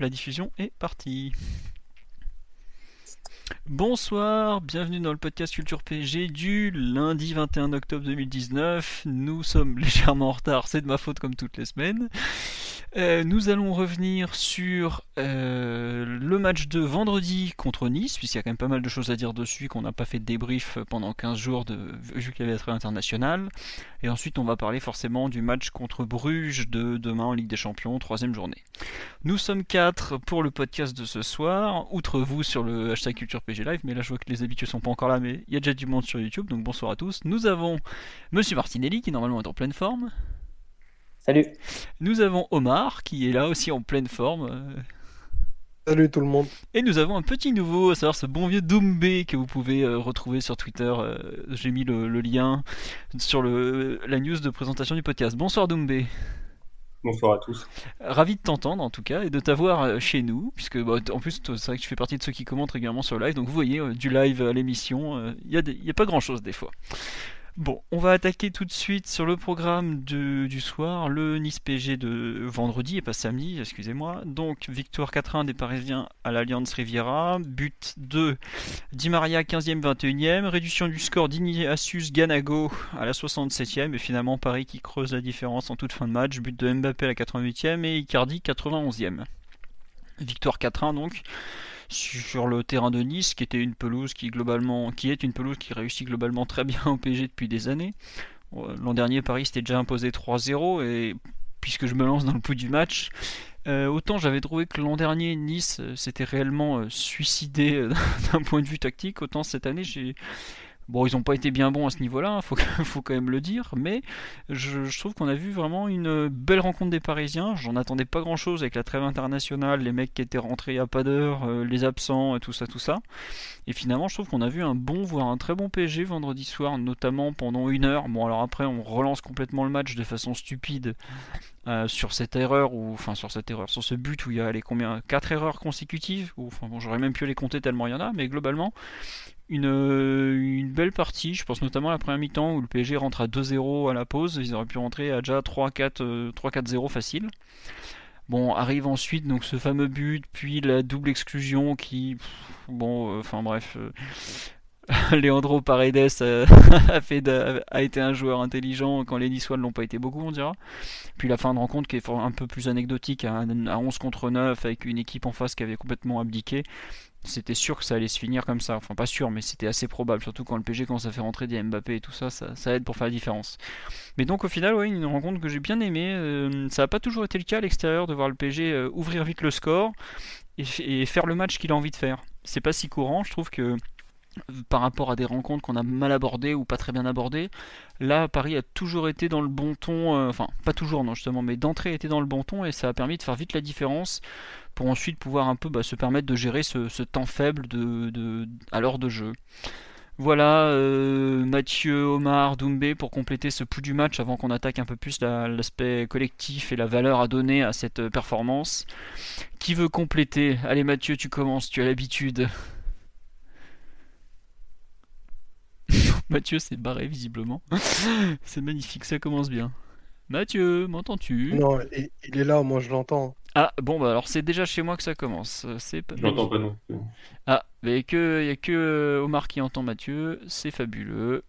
La diffusion est partie. Bonsoir, bienvenue dans le podcast Culture PG du lundi 21 octobre 2019. Nous sommes légèrement en retard, c'est de ma faute comme toutes les semaines. Euh, nous allons revenir sur euh, le match de vendredi contre Nice, puisqu'il y a quand même pas mal de choses à dire dessus, qu'on n'a pas fait de débrief pendant 15 jours de, vu qu'il y avait la internationale. Et ensuite, on va parler forcément du match contre Bruges de demain en Ligue des Champions, troisième journée. Nous sommes quatre pour le podcast de ce soir, outre vous sur le hashtag CulturePG Live, mais là je vois que les habitués sont pas encore là, mais il y a déjà du monde sur YouTube, donc bonsoir à tous. Nous avons Monsieur Martinelli qui normalement est en pleine forme. Salut. Nous avons Omar qui est là aussi en pleine forme. euh, Salut tout le monde. Et nous avons un petit nouveau, à savoir ce bon vieux Doumbé que vous pouvez euh, retrouver sur Twitter. euh, J'ai mis le, le lien sur le, la news de présentation du podcast. Bonsoir Doumbé. Bonsoir à tous. Ravi de t'entendre en tout cas et de t'avoir euh, chez nous, puisque bah, en plus c'est vrai que tu fais partie de ceux qui commentent régulièrement sur le live, donc vous voyez euh, du live à l'émission, il n'y a, pas grand chose des fois. Bon, on va attaquer tout de suite sur le programme du soir, le Nice PG de vendredi et pas samedi, excusez-moi. Donc, victoire 4-1 des Parisiens à l'Alliance Riviera, but 2 Di Maria 15e, 21e, réduction du score d'Ignatius Ganago à la 67e et finalement Paris qui creuse la différence en toute fin de match, but de Mbappé à la 88e et Icardi 91e. Victoire 4-1 donc sur le terrain de Nice, qui était une pelouse qui globalement, qui est une pelouse qui réussit globalement très bien au PSG depuis des années. L'an dernier, Paris s'était déjà imposé 3-0 et puisque je me lance dans le pouls du match, euh, autant j'avais trouvé que l'an dernier Nice euh, s'était réellement euh, suicidé d'un point de vue tactique, autant cette année j'ai Bon, ils n'ont pas été bien bons à ce niveau-là, il faut, faut quand même le dire, mais je, trouve qu'on a vu vraiment une belle rencontre des Parisiens. J'en attendais pas grand-chose avec la trêve internationale, les mecs qui étaient rentrés à pas d'heure, euh, les absents, et tout ça, tout ça. Et finalement, je trouve qu'on a vu un bon, voire un très bon PSG vendredi soir, notamment pendant une heure. Bon, alors après, on relance complètement le match de façon stupide euh, sur cette erreur, ou enfin sur cette erreur, sur ce but où il y a les combien, quatre erreurs consécutives. Ou enfin bon, j'aurais même pu les compter tellement il y en a, mais globalement une, euh, une belle partie. Je pense notamment à la première mi-temps où le PSG rentre à 2-0 à la pause. Ils auraient pu rentrer à déjà 3-4 euh, 3-4-0 facile. Bon, arrive ensuite donc ce fameux but, puis la double exclusion qui, bon, euh, enfin bref, Leandro Paredes a, été un joueur intelligent quand les Niçois ne l'ont pas été beaucoup, on dira. Puis la fin de rencontre qui est un peu plus anecdotique, à, à 11 contre 9 avec une équipe en face qui avait complètement abdiqué. C'était sûr que ça allait se finir comme ça. Enfin, pas sûr, mais c'était assez probable. Surtout quand le PG commence à faire rentrer des Mbappé et tout ça, ça, aide pour faire la différence. Mais donc, au final, ouais, une rencontre que j'ai bien aimée. Euh, ça n'a pas toujours été le cas à l'extérieur de voir le PG euh, ouvrir vite le score et, faire le match qu'il a envie de faire. C'est pas si courant. Je trouve que euh, par rapport à des rencontres qu'on a mal abordées ou pas très bien abordées, là, Paris a toujours été dans le bon ton. enfin, pas toujours, non, justement, mais d'entrée était dans le bon ton et ça a permis de faire vite la différence pour ensuite pouvoir un peu bah, se permettre de gérer ce, temps faible à l'heure de jeu. Voilà, euh, Mathieu, Omar, Doumbé pour compléter ce pouls du match avant qu'on attaque un peu plus la- l'aspect collectif et la valeur à donner à cette euh, performance. Qui veut compléter? Allez Mathieu, tu commences, tu as l'habitude. Mathieu s'est barré visiblement. C'est magnifique, ça commence bien. Mathieu, m'entends-tu? Non, il, il est là, moi je l'entends. Ah, bon, bah alors c'est déjà chez moi que ça commence. Euh, C'est pas Je l'entends pas non plus. Ah, mais que il y a que euh, Omar qui entend Mathieu, c'est fabuleux.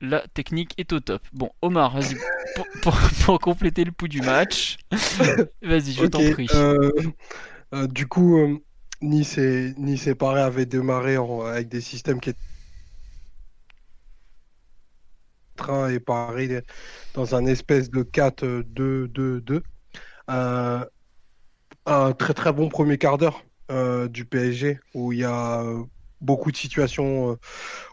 La technique est au top. Bon, Omar, vas-y pour, pour- pour compléter le pouls du match. Vas-y, je t'en prie. euh, euh, du coup, euh, Nice et, Nice et Paris avaient démarré en- avec des systèmes qui étaient train et Paris dans un espèce de 4-2-2-2. Euh, un très très bon premier quart d'heure euh, du PSG où il y a euh, beaucoup de situations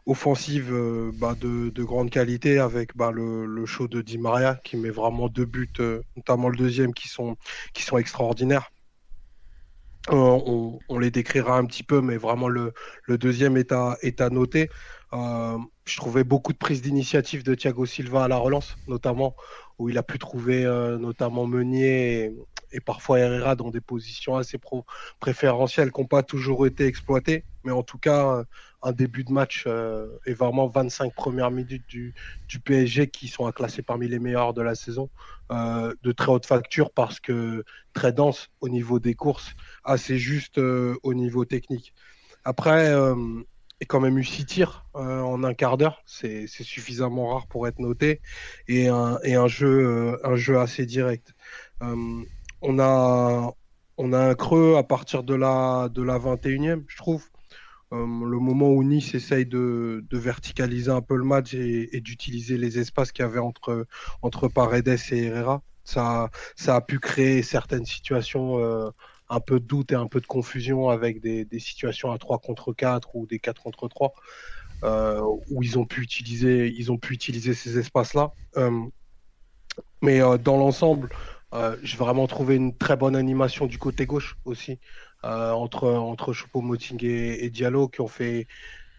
offensives bah, de, grande qualité avec bah, le, show de Di Maria qui met vraiment deux buts, notamment le deuxième, qui sont, qui sont extraordinaires. On, les décrira un petit peu, mais vraiment le, deuxième est à, est à noter. Je trouvais beaucoup de prises d'initiative de Thiago Silva à la relance, notamment où il a pu trouver notamment Meunier et parfois Herrera dans des positions assez préférentielles qui n'ont pas toujours été exploitées. Mais en tout cas, un début de match euh, et vraiment 25 premières minutes du, du, PSG qui sont à classer parmi les meilleurs de la saison, euh, de très haute facture parce que très dense au niveau des courses, assez juste euh, au niveau technique. Après, a quand même eu six tirs en un quart d'heure, c'est suffisamment rare pour être noté, et un, et un, jeu, assez direct on a, on a un creux à partir de la, de la 21e, je trouve. Euh, le moment où Nice essaye de, verticaliser un peu le match et, d'utiliser les espaces qu'il y avait entre, Paredes et Herrera, ça, a pu créer certaines situations, euh, un peu de doute et un peu de confusion avec des, situations à 3 contre 4 ou des 4 contre 3, euh, où ils ont pu utiliser, ils ont pu utiliser ces espaces-là. mais dans l'ensemble, euh, j'ai vraiment trouvé une très bonne animation du côté gauche aussi, euh, entre, entre Choupo-Moting et, Diallo, qui ont fait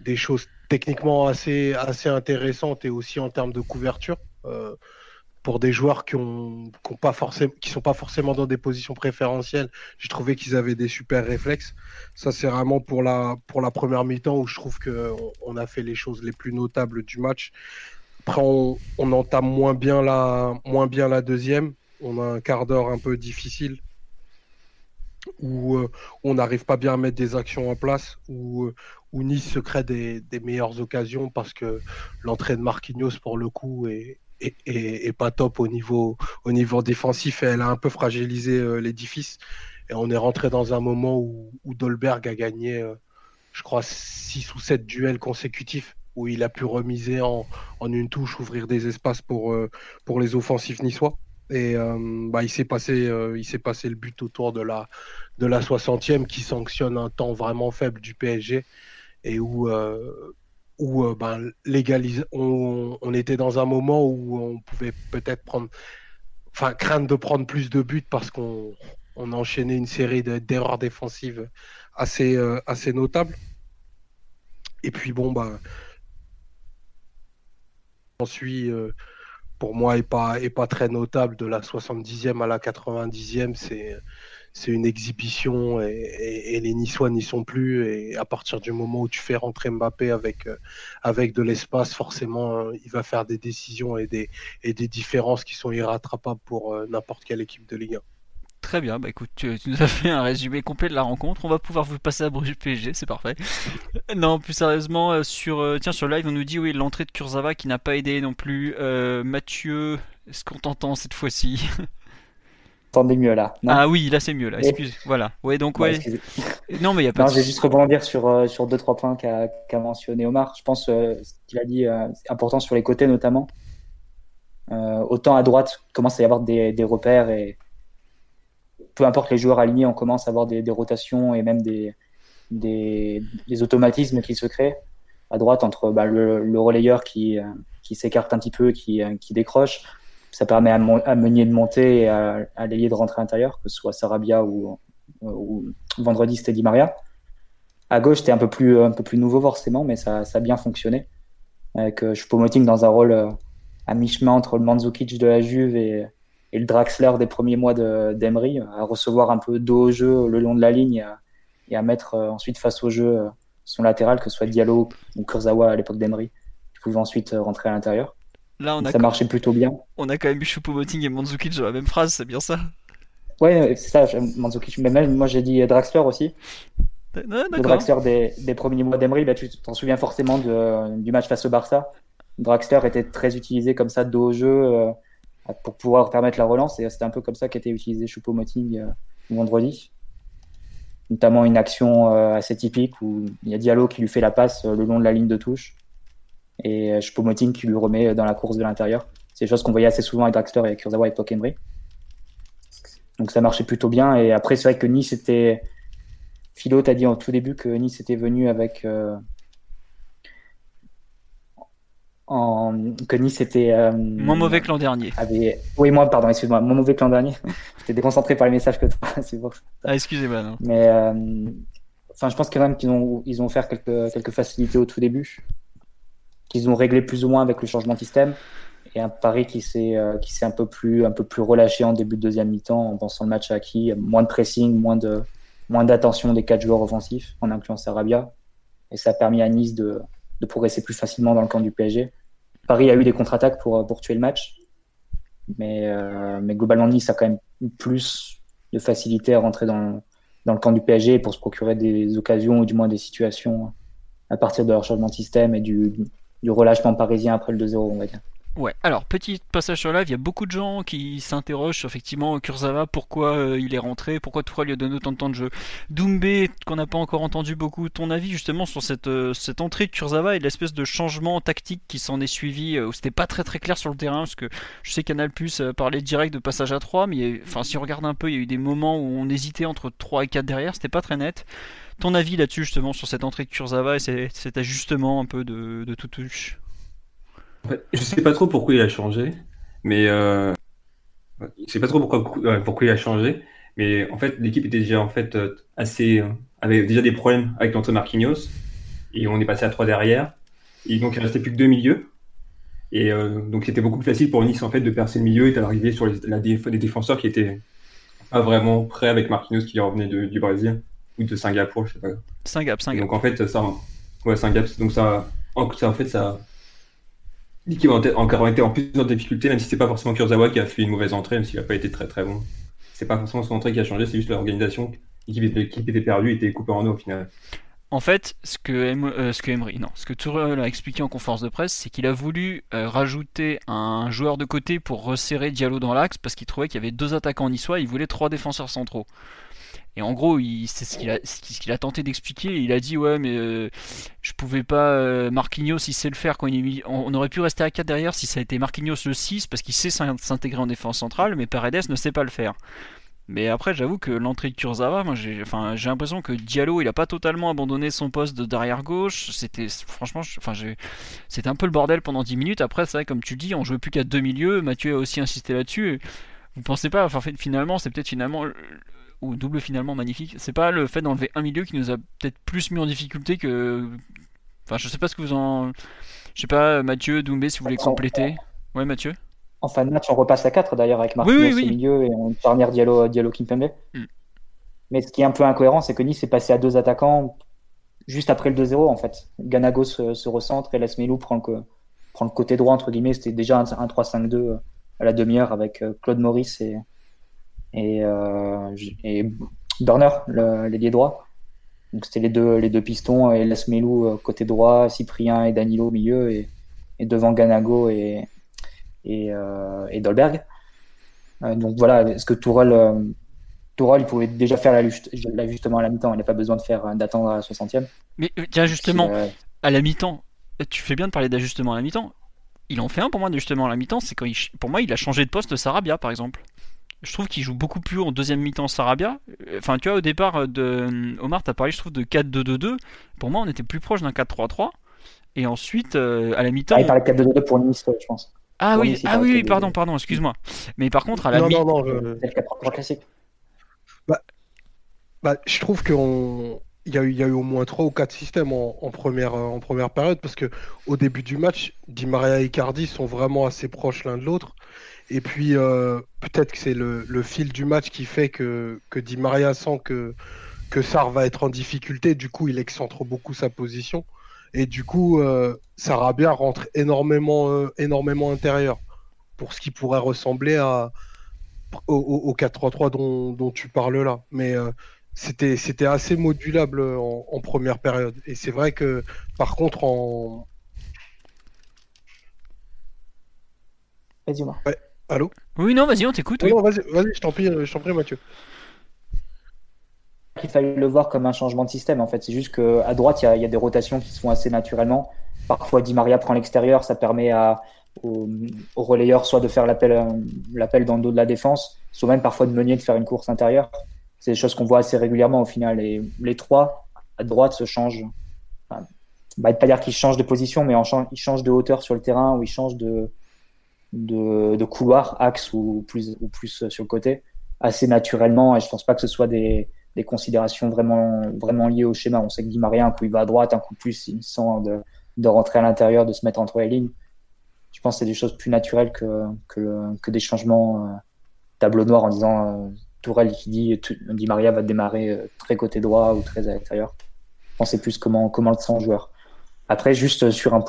des choses techniquement assez, assez intéressantes et aussi en termes de couverture. Pour des joueurs qui ont, qui pas forcément qui sont pas forcément dans des positions préférentielles, j'ai trouvé qu'ils avaient des super réflexes. Ça c'est vraiment pour la pour la première mi-temps où je trouve que on, a fait les choses les plus notables du match. Après on, on entame moins bien la moins bien la deuxième on a un quart d'heure un peu difficile où euh, on n'arrive pas bien à mettre des actions en place, où, euh, Nice se crée des, meilleures occasions parce que l'entrée de Marquinhos, pour le coup, est, pas top au niveau, au niveau défensif et elle a un peu fragilisé euh, l'édifice. Et on est rentré dans un moment où, Dolberg a gagné, je crois, 6 ou 7 duels consécutifs où il a pu remiser en, une touche, ouvrir des espaces pour, pour les offensifs niçois. Et euh, bah, il s'est passé, euh, il passé le but autour de la de la 60e qui sanctionne un temps vraiment faible du PSG et où euh, où ben, légalise, on, était dans un moment où on pouvait peut-être prendre, enfin craindre de prendre plus de buts parce qu'on on une série d'erreurs défensives assez assez notables. Et puis bon bah ensuite pour moi est pas pas très notable de la 70e à la 90e c'est c'est une exhibition et, les Niçois n'y sont plus et à partir du moment où tu fais rentrer Mbappé avec euh, de l'espace forcément euh, il va faire des décisions et des et des différences qui sont irrattrapables pour euh, n'importe quelle équipe de Ligue 1. Très bien, bah écoute, tu, nous as fait un résumé complet de la rencontre. On va pouvoir vous passer à Bruges PSG, c'est parfait. non, plus sérieusement, sur tiens sur live, on nous dit oui l'entrée de Kurzawa qui n'a pas aidé non plus. Euh, Mathieu, est-ce qu'on t'entend cette fois-ci? Mieux là. ah oui, là c'est mieux là. Excuse. Voilà. Ouais donc ouais. non mais il y a pas. Non, j'ai juste rebondir sur sur deux trois points qu'a mentionné Omar. Je pense ce qu'il a dit c'est important sur les côtés notamment. autant à droite commence à y avoir des, des repères et peu importe les joueurs alignés, on commence à avoir des, rotations et même des, des, automatismes qui se créent à droite entre bah, le, relayeur qui, euh, qui s'écarte un petit peu, qui, euh, qui décroche. Ça permet à, Meunier de monter et à, à de rentrer à l'intérieur, que ce soit Sarabia ou, vendredi c'était Di Maria. À gauche, c'était un peu plus un peu plus nouveau forcément, mais ça, ça a bien fonctionné. Avec euh, Choupo-Moting dans un rôle à mi-chemin entre le Mandzukic de la Juve et, le Draxler des premiers mois d'Emery, à recevoir un peu d'eau au jeu le long de la ligne et à, mettre euh, ensuite face au jeu euh, son latéral, que ce soit Diallo ou Kurzawa à l'époque d'Emery, qui pouvait ensuite euh, rentrer à l'intérieur. Là, on a ça marchait plutôt bien. On a quand même eu Choupo-Moting et Mandzukic dans la même phrase, c'est bien ça Ouais, c'est ça, Mandzukic. Mais même, moi j'ai dit Draxler aussi. le Draxler des, des, premiers mois d'Emery, bah, tu t'en souviens forcément de, du match face au Barça. Draxler était très utilisé comme ça, dos au jeu pour pouvoir permettre la relance. Et c'était un peu comme ça qu'était utilisé Choupo-Moting euh, vendredi. Notamment une action euh, assez typique où il y a Diallo qui lui fait la passe euh, le long de la ligne de touche et Choupo-Moting qui lui remet dans la course de l'intérieur. C'est des choses qu'on voyait assez souvent avec Draxler et avec Kurzawa et avec Donc ça marchait plutôt bien. Et après, c'est vrai que Nice était Philo, tu as dit en tout début que Nice était venu avec. En... que Nice était. moins mauvais que l'an dernier. Oui, moi, pardon, excuse-moi, moins mauvais que l'an dernier. J'étais déconcentré par les messages que toi, c'est pour ça. Ah, excusez-moi. Non. Mais enfin, je pense quand même qu'ils ont, ils ont offert quelques, quelques facilités au tout début, qu'ils ont réglé plus ou moins avec le changement de système. Et un Paris qui s'est euh, qui s'est un peu plus un peu plus relâché en début de deuxième mi-temps en pensant le match acquis, moins de pressing, moins de moins d'attention des quatre joueurs offensifs en incluant Sarabia. Et ça a permis à Nice de, de progresser plus facilement dans le camp du PSG. Paris a eu des contre-attaques pour, pour tuer le match. Mais, euh, mais globalement, Nice a quand même plus de facilité à rentrer dans, dans le camp du PSG pour se procurer des occasions ou du moins des situations à partir de leur changement de système et du, du relâchement parisien après le 2-0, on va dire. Ouais, alors petit passage sur live, il y a beaucoup de gens qui s'interrogent sur effectivement Kurzawa, pourquoi euh, il est rentré, pourquoi Tourelle lui a donné autant de temps de jeu. Doumbé, qu'on n'a pas encore entendu beaucoup, ton avis justement sur cette, euh, entrée de Kurzawa et l'espèce de changement tactique qui s'en est suivi, euh, où c'était pas très très clair sur le terrain, parce que je sais Canal Plus parlait direct de passage à 3, mais enfin si on regarde un peu, il y a eu des moments où on hésitait entre 3 et 4 derrière, c'était pas très net. Ton avis là-dessus justement sur cette entrée de Kurzawa et cet ajustement un peu de, tout touche je sais pas trop pourquoi il a changé, mais euh, je sais pas trop pourquoi, pourquoi il a changé, mais en fait l'équipe était déjà en fait euh, assez euh, avait déjà des problèmes avec l'entrée Marquinhos et on est passé à trois derrière. Et donc il restait plus que deux milieux. Et donc c'était beaucoup plus facile pour Nice en fait de percer le milieu et d'arriver sur les, la des défenseurs qui étaient pas vraiment prêts avec Marquinhos qui revenait du Brésil ou de Singapour, je sais pas. Singapour, Singapour. Donc en fait ça, ouais Singapour, donc ça, ça en fait ça L'équipe a encore été en plus en difficulté, même si c'est pas forcément Kurzawa qui a fait une mauvaise entrée, même s'il n'a pas été très très bon. C'est pas forcément son entrée qui a changé, c'est juste l'organisation. L'équipe était, perdue, était coupée en deux au final. En fait, ce que, euh, ce que Emery, non, ce que Tourelle a expliqué en conférence de presse, c'est qu'il a voulu euh, rajouter un joueur de côté pour resserrer Diallo dans l'axe parce qu'il trouvait qu'il y avait deux attaquants niçois, il voulait trois défenseurs centraux. Et en gros, c'est ce qu'il a, tenté d'expliquer. Il a dit ouais, mais euh, je pouvais pas euh, Marquinhos, il sait le faire quand il on, aurait pu rester à 4 derrière si ça a été Marquinhos le 6 parce qu'il sait s'intégrer en défense centrale, mais Paredes ne sait pas le faire. Mais après, j'avoue que l'entrée de Kurzawa, j'ai enfin, l'impression que Diallo, il a pas totalement abandonné son poste de derrière gauche. C'était franchement, c'était un peu le bordel pendant 10 minutes. Après, c'est comme tu dis, on jouait plus qu'à deux milieux. Mathieu a aussi insisté là-dessus. Vous pensez pas, enfin, finalement, c'est peut-être finalement ou double finalement magnifique. C'est pas le fait d'enlever un milieu qui nous a peut-être plus mis en difficulté que. Enfin, je sais pas ce que vous en. Je sais pas, Mathieu, Doumbé, si vous voulez compléter. Ouais, Mathieu En fin de match, on repasse à 4 d'ailleurs avec Marquinhos au milieu et on charnière Diallo, Diallo Kimpembe. Hmm. Mais ce qui est un peu incohérent, c'est que Nice est passé à deux attaquants juste après le 2-0 en fait. Ganago se, recentre et Lasmelou prend le, prend le côté droit, entre guillemets. C'était déjà un, 3-5-2 à la demi-heure avec euh, Claude Maurice et, et, euh, et Burner, l'ailier droit. Donc c'était les deux, les deux pistons et Lasmelou euh, côté droit, Cyprien et Danilo au milieu et, et devant Ganago et, et, euh, et Dolberg. Euh, donc voilà, est-ce que Tourelle, euh, Tourelle il pouvait déjà faire l'ajustement à la mi-temps, il n'a pas besoin de faire d'attendre à la 60e. Mais tiens justement, à la mi-temps, tu fais bien de parler d'ajustement à la mi-temps. Il en fait un pour moi d'ajustement à la mi-temps, c'est quand il, pour moi il a changé de poste Sarabia par exemple je trouve qu'il joue beaucoup plus en deuxième mi-temps Sarabia. Enfin, tu vois, au départ, euh, de euh, Omar, tu as parlé, je trouve, de 4-2-2-2. Pour moi, on était plus proche d'un 4-3-3. Et ensuite, euh, à la mi-temps. Ah, il parlait 4-2-2 pour Nice, je pense. Ah oui, ah oui, pardon, pardon, excuse-moi. Mais par contre, à la mi-temps. Non, non, non. C'est le 4-3-3 classique. Bah, bah, je trouve qu'il y, a eu, y a eu au moins 3 ou 4 systèmes en, première, en première période parce que au début du match, Di Maria et Icardi sont vraiment assez proches l'un de l'autre. Et puis, euh, peut-être que c'est le, fil du match qui fait que, que Di Maria sent que, que Sar va être en difficulté. Du coup, il excentre beaucoup sa position. Et du coup, euh, Sarabia rentre énormément, euh, énormément intérieur pour ce qui pourrait ressembler à, au, 4-3-3 dont, dont, tu parles là. Mais c'était, c'était assez modulable en, première période. Et c'est vrai que, par contre, en. Vas-y, moi. Allô Oui, non, vas-y, on t'écoute. Oui. vas-y, vas je t'en prie, prie, Mathieu. Il fallait le voir comme un changement de système, en fait. C'est juste qu'à droite, il y, a des rotations qui se font assez naturellement. Parfois, Di Maria prend l'extérieur, ça permet à, aux, relayeurs soit de faire l'appel dans le dos de la défense, soit même parfois de Meunier de faire une course intérieure. c'est des choses qu'on voit assez régulièrement au final. Et les trois à droite se changent. Enfin, bah, pas dire qu'ils changent de position, mais ils changent de hauteur sur le terrain ou ils changent de, de, couloir, axe ou plus, ou plus sur le côté, assez naturellement. Et je pense pas que ce soit des, des considérations vraiment, vraiment liées au schéma. On sait que Di Maria, un coup il va à droite, un coup plus il sent de, de rentrer à l'intérieur, de se mettre entre les lignes. Je pense que c'est des choses plus naturelles que, que, que des changements euh, tableau noir en disant euh, Tourelle qui dit Di Maria va démarrer euh, très côté droit ou très à l'extérieur. Je pense c'est plus comment, comment le sent le joueur. Après, juste sur un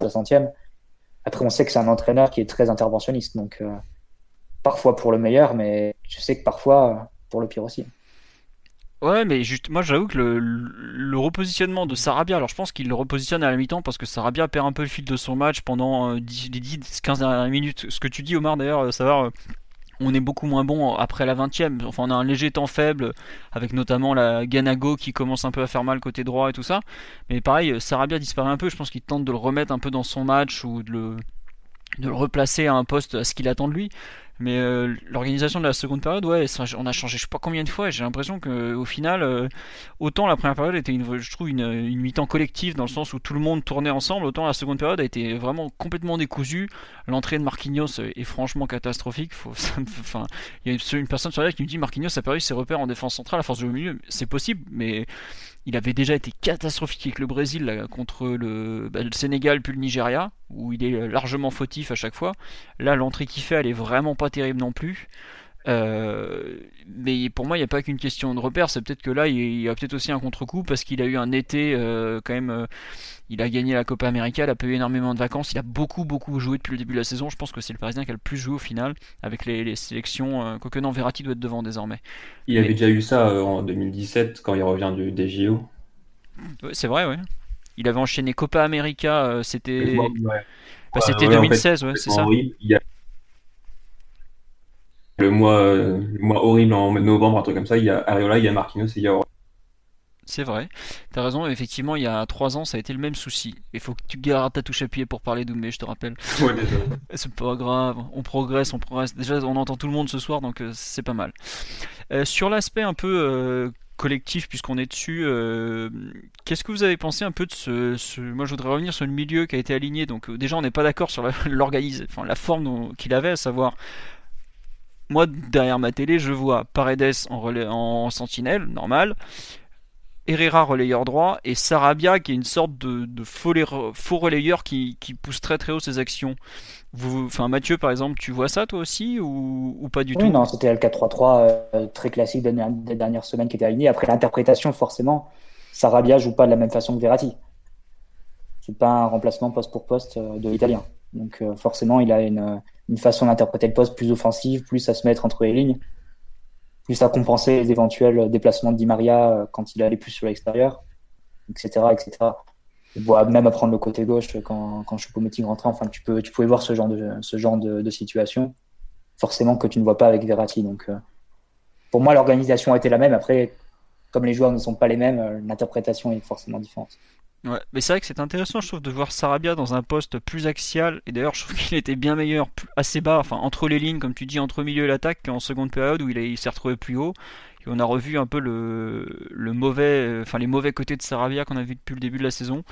60e, après, on sait que c'est un entraîneur qui est très interventionniste. Donc, euh, parfois pour le meilleur, mais je sais que parfois pour le pire aussi. Ouais, mais juste, moi j'avoue que le, repositionnement de Sarabia, alors je pense qu'il le repositionne à la mi-temps parce que Sarabia perd un peu le fil de son match pendant euh, les 10-15 dernières minutes. Ce que tu dis, Omar, d'ailleurs, euh, savoir on est beaucoup moins bon après la 20ème. Enfin, on a un léger temps faible, avec notamment la Ganago qui commence un peu à faire mal côté droit et tout ça. Mais pareil, Sarabia disparaît un peu. Je pense qu'il tente de le remettre un peu dans son match ou de le, de le replacer à un poste à ce qu'il attend de lui. Mais euh, l'organisation de la seconde période, ouais, on a changé je sais pas combien de fois j'ai l'impression qu'au final, euh, autant la première période était, une, je trouve, une, une mi-temps collective dans le sens où tout le monde tournait ensemble, autant la seconde période a été vraiment complètement décousue. L'entrée de Marquinhos est franchement catastrophique. Il y a une personne sur la qui me dit Marquinhos a perdu ses repères en défense centrale à force de au milieu. C'est possible, mais il avait déjà été catastrophique avec le Brésil contre le, bah, le, Sénégal puis le Nigeria, où il est largement fautif à chaque fois. Là, l'entrée qu'il fait, elle est vraiment pas terrible non plus. Euh, mais pour moi, il n'y a pas qu'une question de repère. C'est peut-être que là, il y a peut-être aussi un contre-coup parce qu'il a eu un été euh, quand même. Euh, il a gagné la Copa América, il a pas eu énormément de vacances. Il a beaucoup, beaucoup joué depuis le début de la saison. Je pense que c'est le Parisien qui a le plus joué au final avec les, sélections. quoique non, Verratti doit être devant désormais. Il avait déjà eu ça en 2017 quand il revient du, des JO. c'est vrai, ouais. Il avait enchaîné Copa América, c'était. Bah, c'était 2016, ouais, c'est ça. Il a le mois, le mois horrible en novembre, un truc comme ça, il y a Areola, il y a Marquinhos et il y a c'est vrai. T'as raison, effectivement, il y a 3 ans, ça a été le même souci. Il faut que tu gardes ta touche à pied pour parler d'Oumé, je te rappelle. Ouais, c'est pas grave, on progresse, on progresse. Déjà, on entend tout le monde ce soir, donc euh, c'est pas mal. Euh, sur l'aspect un peu euh, collectif, puisqu'on est dessus, qu'est-ce que vous avez pensé un peu de ce, Moi, je voudrais revenir sur le milieu qui a été aligné. Donc, déjà, on n'est pas d'accord sur l'organisation, enfin, la forme qu'il avait, à savoir moi, derrière ma télé, je vois Paredes en, en sentinelle, normal. Herrera relayeur droit et Sarabia qui est une sorte de, faux, relayeur qui, pousse très très haut ses actions. Vous, enfin Mathieu par exemple, tu vois ça toi aussi ou, pas du oui, tout? Non, c'était le 4-3-3 euh, très classique des, dernières semaines qui était aligné. Après l'interprétation, forcément, Sarabia joue pas de la même façon que Verratti. C'est pas un remplacement poste pour poste euh, de l'italien. Donc euh, forcément, il a une, une façon d'interpréter le poste plus offensive, plus à se mettre entre les lignes plus à compenser les éventuels déplacements de Di Maria euh, quand il allait plus sur l'extérieur, etc., etc. même à prendre le côté gauche quand, quand Choupo-Moting rentrait. Enfin, tu, peux, tu pouvais voir ce genre de, ce genre de, situation, forcément que tu ne vois pas avec Verratti. Donc, euh, pour moi, l'organisation a été la même. Après, comme les joueurs ne sont pas les mêmes, euh, l'interprétation est forcément différente. Ouais, mais c'est vrai que c'est intéressant, je trouve, de voir Sarabia dans un poste plus axial. Et d'ailleurs, je trouve qu'il était bien meilleur, assez bas, enfin entre les lignes, comme tu dis, entre milieu et l'attaque, qu'en seconde période où il, s'est retrouvé plus haut. Et on a revu un peu le, le mauvais, enfin les mauvais côtés de Sarabia qu'on a vu depuis le début de la saison.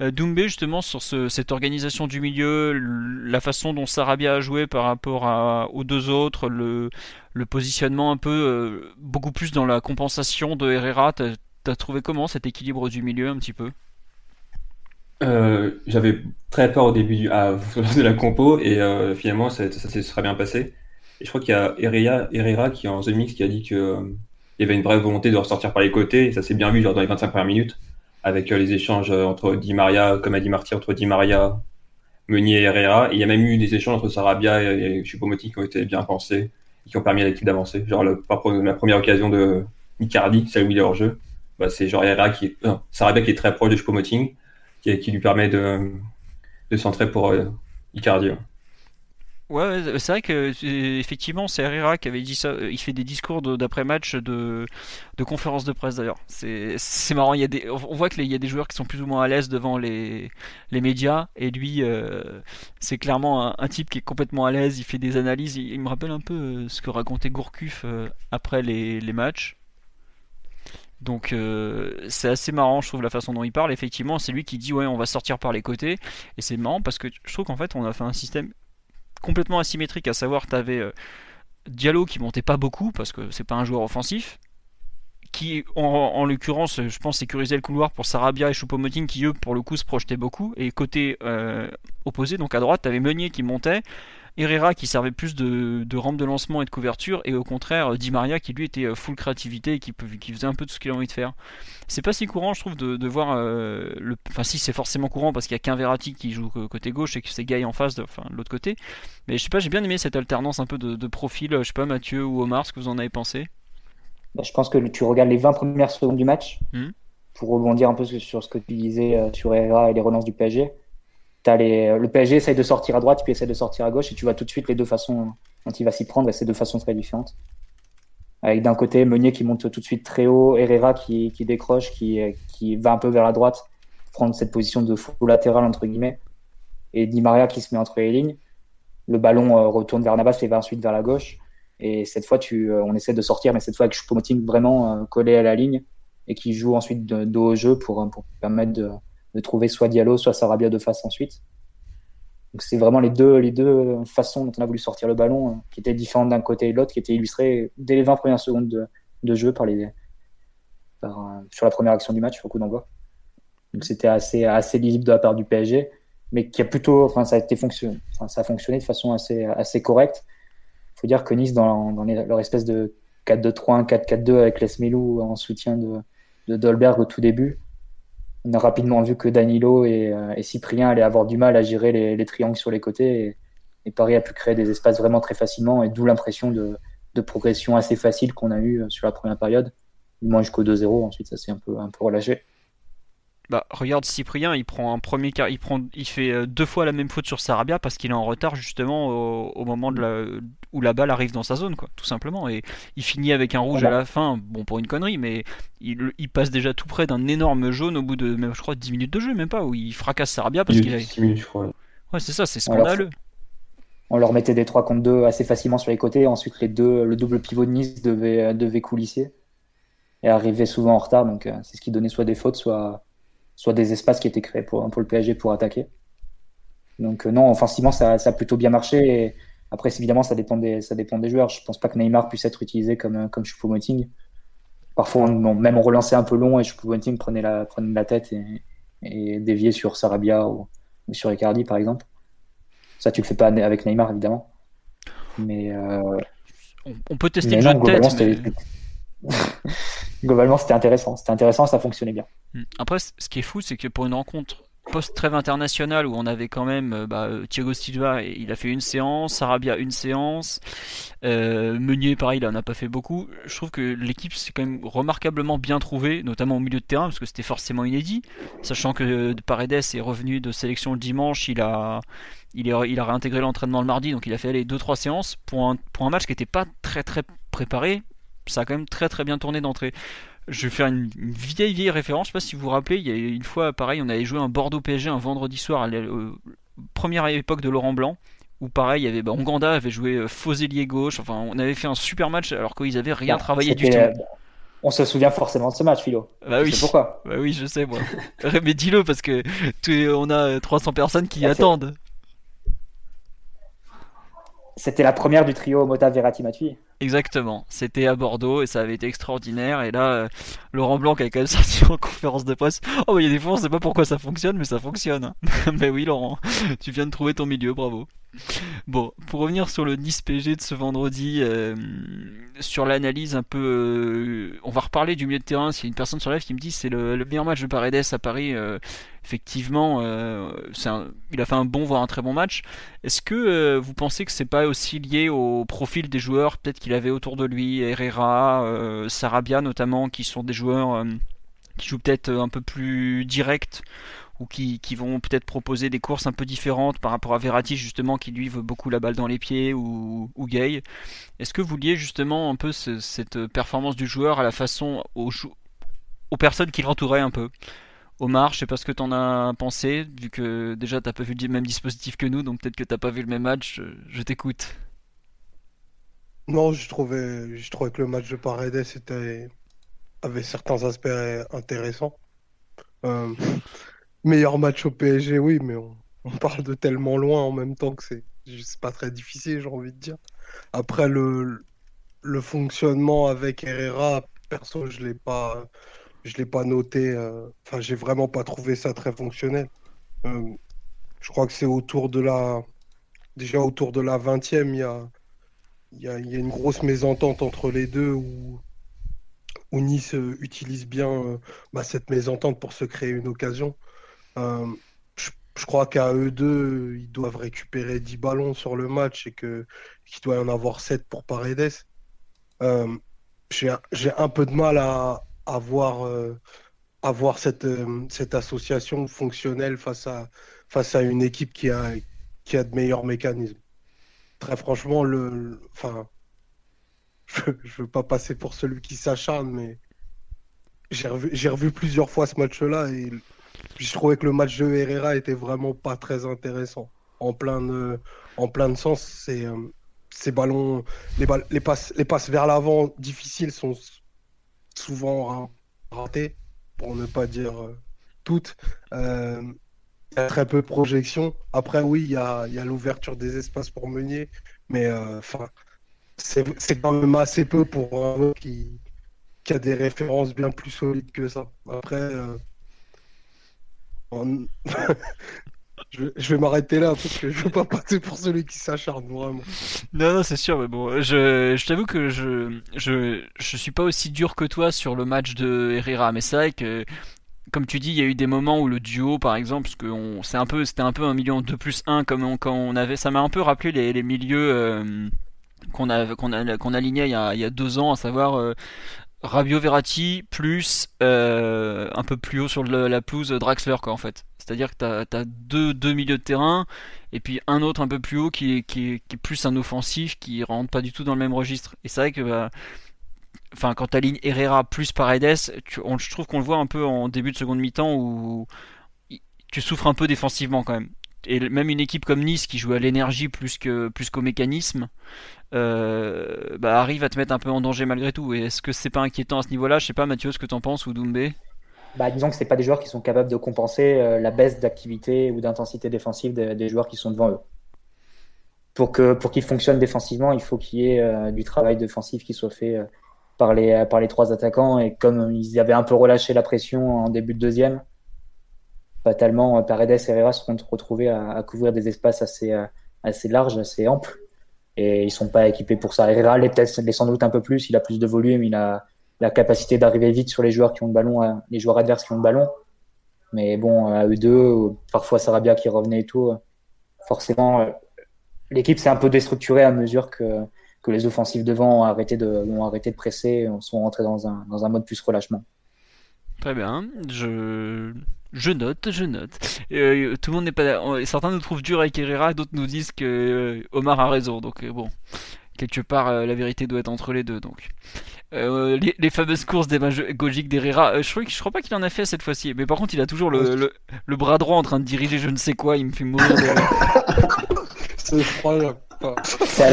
Euh, Doumbé justement sur cette organisation du milieu, la façon dont Sarabia a joué par rapport aux deux autres, le, le positionnement un peu euh, beaucoup plus dans la compensation de Herrera. T'as as trouvé comment cet équilibre du milieu un petit peu? Euh, j'avais très peur au début à, de la compo et euh, finalement ça, ça, s'est très bien passé. Et je crois qu'il y a Herrera, Herrera qui est en The qui a dit que euh, il y avait une vraie volonté de ressortir par les côtés et ça s'est bien vu genre dans les 25 premières minutes avec les échanges entre Di Maria, comme a dit Marty, entre Di Maria, Meunier et Herrera. Et il y a même eu des échanges entre Sarabia et, et Choupo-Moting qui ont été bien pensés et qui ont permis à l'équipe d'avancer. Genre la première occasion de Icardi, celle où il est hors jeu, bah, c'est genre Herrera qui est, Sarabia qui est très proche de Choupo-Moting qui, lui permet de, de centrer pour euh, Icardi. Ouais, c'est vrai que effectivement, c'est Herrera qui avait dit ça. Il fait des discours d'après-match de, de conférence de presse d'ailleurs. C'est marrant. Il y a des, on voit qu'il y a des joueurs qui sont plus ou moins à l'aise devant les, les médias et lui, euh, c'est clairement un, type qui est complètement à l'aise. Il fait des analyses. Il, me rappelle un peu euh, ce que racontait Gourcuff euh, après les, les matchs. Donc c'est assez marrant, je trouve, la façon dont il parle. Effectivement, c'est lui qui dit ouais, on va sortir par les côtés. Et c'est marrant parce que je trouve qu'en fait, on a fait un système complètement asymétrique, à savoir tu avais euh, Diallo qui montait pas beaucoup parce que c'est pas un joueur offensif, qui en, l'occurrence je pense sécurisait le couloir pour Sarabia et Choupo-Moting qui eux pour le coup se projetaient beaucoup et côté euh, opposé donc à droite tu avais Meunier qui montait Herrera qui servait plus de, rampe de lancement et de couverture, et au contraire Di Maria qui lui était euh, full créativité et qui, qui faisait un peu tout ce qu'il a envie de faire. C'est pas si courant, je trouve, de, voir euh, le. Enfin, si c'est forcément courant parce qu'il y a qu'un Verratti qui joue côté gauche et que c'est Guy en face, de, enfin, l'autre côté. Mais je sais pas, j'ai bien aimé cette alternance un peu de, profil. Je sais pas, Mathieu ou Omar, ce que vous en avez pensé? Bah, Je pense que tu regardes les 20 premières secondes du match. Hmm. Pour rebondir un peu sur ce que tu disais euh, sur Herrera et les relances du PSG le PSG essaye de sortir à droite, puis essaie de sortir à gauche, et tu vois tout de suite les deux façons dont il va s'y prendre, et c'est deux façons très différentes. Avec d'un côté Meunier qui monte tout de suite très haut, Herrera qui, décroche, qui, qui va un peu vers la droite, prendre cette position de fou latéral entre guillemets, et Di Maria qui se met entre les lignes. Le ballon euh, retourne vers Navas et va ensuite vers la gauche. Et cette fois, tu, euh, on essaie de sortir, mais cette fois avec Choupo-Moting vraiment euh, collé à la ligne et qui joue ensuite de, dos au jeu pour, pour permettre de, de trouver soit Diallo, soit Sarabia de face ensuite. Donc c'est vraiment les deux, les deux façons dont on a voulu sortir le ballon, euh, qui étaient différentes d'un côté et de l'autre, qui étaient illustrées dès les 20 premières secondes de, jeu par les, euh, sur la première action du match, au coup d'envoi. Donc c'était assez, assez lisible de la part du PSG, mais qui a plutôt, enfin ça a été fonctionné, ça a fonctionné de façon assez, assez correcte. Il faut dire que Nice, dans, leur espèce de 4-2-3, 4-4-2 avec Les Melou en soutien de, de Dolberg au tout début, on a rapidement vu que Danilo euh, et, Cyprien allaient avoir du mal à gérer les, triangles sur les côtés. Et, Paris a pu créer des espaces vraiment très facilement, et d'où l'impression de, progression assez facile qu'on a eu euh, sur la première période, du moins jusqu'au 2-0. Ensuite, ça s'est un peu relâché. Bah, regarde Cyprien, il prend un premier car, il prend, il fait euh, deux fois la même faute sur Sarabia parce qu'il est en retard justement au, moment de la, où la balle arrive dans sa zone, quoi, tout simplement. Et il finit avec un rouge à la fin, bon pour une connerie, mais il, il passe déjà tout près d'un énorme jaune au bout de, même, je crois, 10 minutes de jeu, même pas, où il fracasse Sarabia parce qu'il a. 6 minutes, je crois. Ouais, c'est ça, c'est scandaleux. on leur mettait des 3 contre 2 assez facilement sur les côtés, ensuite les deux, le double pivot de Nice devait, devait coulisser et arrivait souvent en retard, donc euh, c'est ce qui donnait soit des fautes, soit soit des espaces qui étaient créés pour, pour le PSG pour attaquer. Donc euh, non, offensivement, ça, ça, a plutôt bien marché. Et après, évidemment, ça dépend des, ça dépend des joueurs. Je pense pas que Neymar puisse être utilisé comme, euh, comme Choupo-Moting. Parfois, on, même on relançait un peu long et Choupo-Moting prenait la, prenait la tête et, et déviait sur Sarabia ou, sur Icardi, par exemple. Ça, tu le fais pas avec Neymar, évidemment. Mais euh, on, peut tester une jeune tête. globalement, c'était intéressant. C'était intéressant, ça fonctionnait bien. Hmm. Après, ce qui est fou, c'est que pour une rencontre post-trêve internationale où on avait quand même euh, bah, Thiago Silva, il a fait une séance, Sarabia une séance, euh, Meunier pareil, il en a pas fait beaucoup. Je trouve que l'équipe s'est quand même remarquablement bien trouvée, notamment au milieu de terrain, parce que c'était forcément inédit. Sachant que Paredes est revenu de sélection le dimanche, il a, il, il a réintégré l'entraînement le mardi, donc il a fait aller 2-3 séances pour un, pour un match qui n'était pas très très préparé ça a quand même très très bien tourné d'entrée. Je vais faire une, vieille vieille référence, je sais pas si vous vous rappelez, il y a une fois pareil, on avait joué un Bordeaux PSG un vendredi soir à la première époque de Laurent Blanc où pareil, il y avait bah, Onganda avait joué euh, faux ailier gauche. Enfin, on avait fait un super match alors qu'ils avaient rien travaillé du tout. Euh, on se souvient forcément de ce match, Philo. Bah oui. pourquoi. Bah oui, je sais moi. Mais dis-le parce que on a 300 personnes qui attendent. C'était la première du trio Mota Verratti Matuidi. Exactement, c'était à Bordeaux et ça avait été extraordinaire. Et là, euh, Laurent Blanc a quand même sorti en conférence de presse. Oh, bah, il y a des fois, on sait pas pourquoi ça fonctionne, mais ça fonctionne. mais oui, Laurent, tu viens de trouver ton milieu, bravo. Bon, pour revenir sur le Nice PG de ce vendredi, euh, sur l'analyse un peu. Euh, on va reparler du milieu de terrain. S'il y a une personne sur live qui me dit c'est le, meilleur match de Paredes à Paris, effectivement, il a fait un bon, voire un très bon match. Est-ce que vous pensez que c'est pas aussi lié au profil des joueurs peut-être qu'il avait autour de lui, Herrera, Sarabia notamment, qui sont des joueurs qui jouent peut-être un peu plus direct ou qui, vont peut-être proposer des courses un peu différentes par rapport à Verratti justement qui lui veut beaucoup la balle dans les pieds ou, Gay. Est-ce que vous liez justement un peu cette performance du joueur à la façon aux, aux personnes qui l'entouraient un peu? Omar, je sais pas ce que t'en as pensé, vu que déjà t'as pas vu le même dispositif que nous, donc peut-être que t'as pas vu le même match, je, t'écoute. Non, je trouvais, je trouvais que le match de Paredes était, avait certains aspects intéressants. Euh, meilleur match au PSG, oui, mais on, parle de tellement loin en même temps que c'est pas très difficile, j'ai envie de dire. Après, le, le fonctionnement avec Herrera, perso, je l'ai pas, je l'ai pas noté. Euh, enfin, j'ai vraiment pas trouvé ça très fonctionnel. Euh, je crois que c'est autour de la, déjà autour de la 20e, il y a, il y, a, une grosse mésentente entre les deux où Nice euh, utilise bien euh, bah, cette mésentente pour se créer une occasion. Euh, je, crois qu'à eux deux, ils doivent récupérer 10 ballons sur le match et qu'il doit y en avoir 7 pour Paredes. J'ai un peu de mal à, avoir voir, cette, cette association fonctionnelle face à, une équipe qui a de meilleurs mécanismes. Très franchement, le, je, je veux pas passer pour celui qui s'acharne, mais j'ai revu, plusieurs fois ce match-là et je trouvais que le match de Herrera était vraiment pas très intéressant. En plein de sens, euh, ces ballons, les, passes, vers l'avant difficiles sont souvent ratés, pour ne pas dire euh, toutes. Euh, y a très peu de projection. Après, oui, il y a, y a l'ouverture des espaces pour Meunier, mais enfin, c'est quand même assez peu pour un qui, qui a des références bien plus solides que ça. Après, euh, je, vais m'arrêter là parce que je veux pas passer pour celui qui s'acharne vraiment. Non, non, c'est sûr, mais bon, je, je t'avoue que je, je, je suis pas aussi dur que toi sur le match de Herrera, mais c'est vrai que comme tu dis, il y a eu des moments où le duo, par exemple, parce que c'est un peu, c'était un peu un million 2 plus 1 comme on, quand on avait, ça m'a un peu rappelé les, milieux euh, qu'on a, qu'on a, qu'on alignait il y, a, il y a deux ans, à savoir euh, Rabio Verratti plus euh, un peu plus haut sur la pelouse Draxler quoi en fait. C'est-à-dire que tu as, deux, deux, milieux de terrain et puis un autre un peu plus haut qui est, qui est, plus un offensif qui rentre pas du tout dans le même registre. Et c'est vrai que bah, enfin quand t'alignes Herrera plus Paredes, je trouve qu'on le voit un peu en début de seconde mi-temps où tu souffres un peu défensivement quand même. Et même une équipe comme Nice qui joue à l'énergie plus que plus qu'au mécanisme, euh, bah, arrive à te mettre un peu en danger malgré tout. Et est-ce que c'est pas inquiétant à ce niveau-là? Je sais pas, Mathieu, ce que tu en penses ou Doumbé? Bah, disons que c'est pas des joueurs qui sont capables de compenser euh, la baisse d'activité ou d'intensité défensive des, joueurs qui sont devant eux. Pour pour qu'ils fonctionnent défensivement, il faut qu'il y ait euh, du travail défensif qui soit fait par les par les trois attaquants. Et comme ils avaient un peu relâché la pression en début de deuxième, fatalement Paredes et Herrera se sont retrouvés à, couvrir des espaces assez assez larges, assez amples et ils sont pas équipés pour ça. Herrera l'est peut-être sans doute un peu plus, il a plus de volume, il a la capacité d'arriver vite sur les joueurs qui ont le ballon, euh, les joueurs adverses qui ont le ballon. Mais bon, à eux deux, parfois Sarabia qui revenait et tout, forcément, euh, l'équipe s'est un peu déstructurée à mesure que, que les offensifs devant ont arrêté de, ont arrêté de presser, sont rentrés dans un, dans un mode plus relâchement. Très bien, je je note, je note. Euh, tout le monde n'est pas. Certains nous trouvent dur avec Herrera, d'autres nous disent que euh, Omar a raison. Donc euh, bon, quelque part, la vérité doit être entre les deux. Donc les, fameuses courses démagogiques d'Herrera, je crois, je crois pas qu'il en a fait cette fois-ci. Mais par contre, il a toujours le, le, bras droit en train de diriger je ne sais quoi. Il me fait mourir. C'est C'est à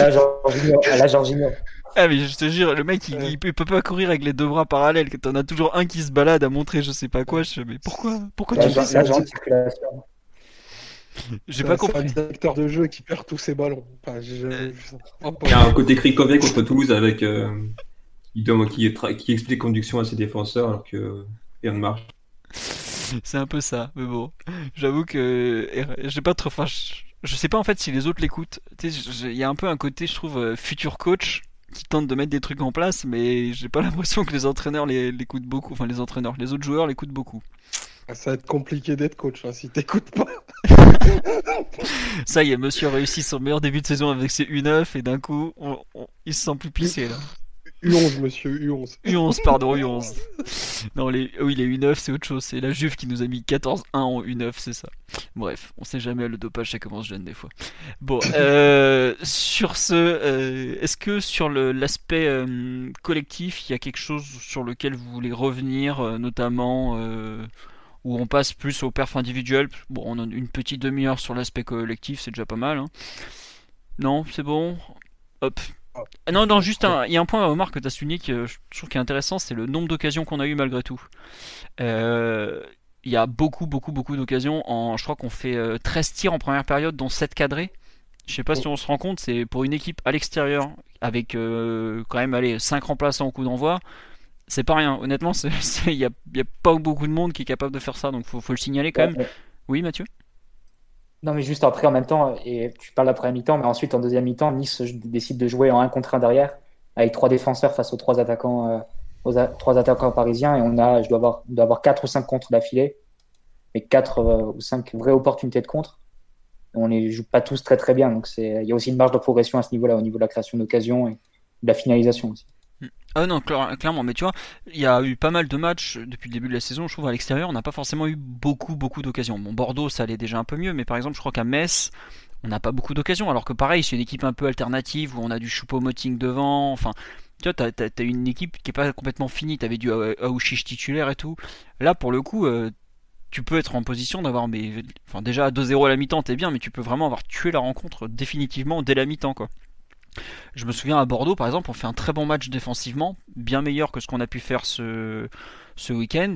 la Jorginho. Ah mais je te jure, le mec il, peut, pas courir avec les deux bras parallèles, que t'en as toujours un qui se balade à montrer je sais pas quoi, je mais pourquoi Pourquoi tu fais ça J'ai pas compris. C'est un directeur de jeu qui perd tous ses ballons. Euh, il y a un côté Krikovic contre Toulouse avec euh, qui, qui, explique conduction à ses défenseurs alors que rien ne marche. C'est un peu ça, mais bon, j'avoue que j'ai pas trop. Enfin, je sais pas en fait si les autres l'écoutent. Il y a un peu un côté, je trouve, euh, futur coach qui tentent de mettre des trucs en place, mais j'ai pas l'impression que les entraîneurs l'écoutent beaucoup. Enfin, les entraîneurs, les autres joueurs l'écoutent beaucoup. Ah, ça va être compliqué d'être coach hein, si t'écoutes pas. ça y est, monsieur a réussi son meilleur début de saison avec ses U9 et d'un coup, il se sent plus pissé là. U11, monsieur, U11. U11, pardon, U11. Non, les... oui, les U9, c'est autre chose. C'est la Juve qui nous a mis 14-1 en U9, c'est ça. Bref, on sait jamais, le dopage, ça commence jeune des fois. Bon, euh, sur ce, euh, est-ce que sur l'aspect euh, collectif, il y a quelque chose sur lequel vous voulez revenir, notamment où on passe plus au perf individuel? Bon, on a une petite demi-heure sur l'aspect collectif, c'est déjà pas mal. Hein. Non, c'est bon? Hop, non, non, juste il y a un point, Omar, que tu as souligné que je trouve qui est intéressant, c'est le nombre d'occasions qu'on a eu malgré tout. Euh, il y a beaucoup, beaucoup, beaucoup d'occasions. En, je crois qu'on fait 13 euh, tirs en première période, dont 7 cadrés. Je sais pas si on se rend compte, c'est pour une équipe à l'extérieur, avec euh, quand même allez, 5 remplaçants au coup d'envoi. C'est pas rien, honnêtement, il n'y a, a, pas beaucoup de monde qui est capable de faire ça, donc faut, faut le signaler quand même. Oui, Mathieu? Non, mais juste après, en même temps, et tu parles après mi-temps, mais ensuite, en deuxième mi-temps, Nice décide de jouer en un contre un derrière, avec trois défenseurs face aux trois attaquants, euh, aux trois attaquants parisiens, et on a, je dois avoir, avoir quatre ou cinq contre d'affilée, et quatre euh, ou cinq vraies opportunités de contre. On les joue pas tous très très bien, donc il y a aussi une marge de progression à ce niveau-là, au niveau de la création d'occasions et de la finalisation aussi. Ah non, clairement, mais tu vois, il y a eu pas mal de matchs depuis le début de la saison. Je trouve à l'extérieur, on n'a pas forcément eu beaucoup, beaucoup d'occasions. Bon, Bordeaux, ça allait déjà un peu mieux, mais par exemple, je crois qu'à Metz, on n'a pas beaucoup d'occasions. Alors que pareil, c'est une équipe un peu alternative où on a du Choupo-Moting devant. Enfin, tu vois, t'as, as, une équipe qui est pas complètement finie. T'avais du Aouchiche titulaire et tout. Là, pour le coup, euh, tu peux être en position d'avoir, mais, enfin, déjà à 2-0 à la mi-temps, t'es bien, mais tu peux vraiment avoir tué la rencontre définitivement dès la mi-temps, quoi. Je me souviens à Bordeaux, par exemple, on fait un très bon match défensivement, bien meilleur que ce qu'on a pu faire ce, week-end.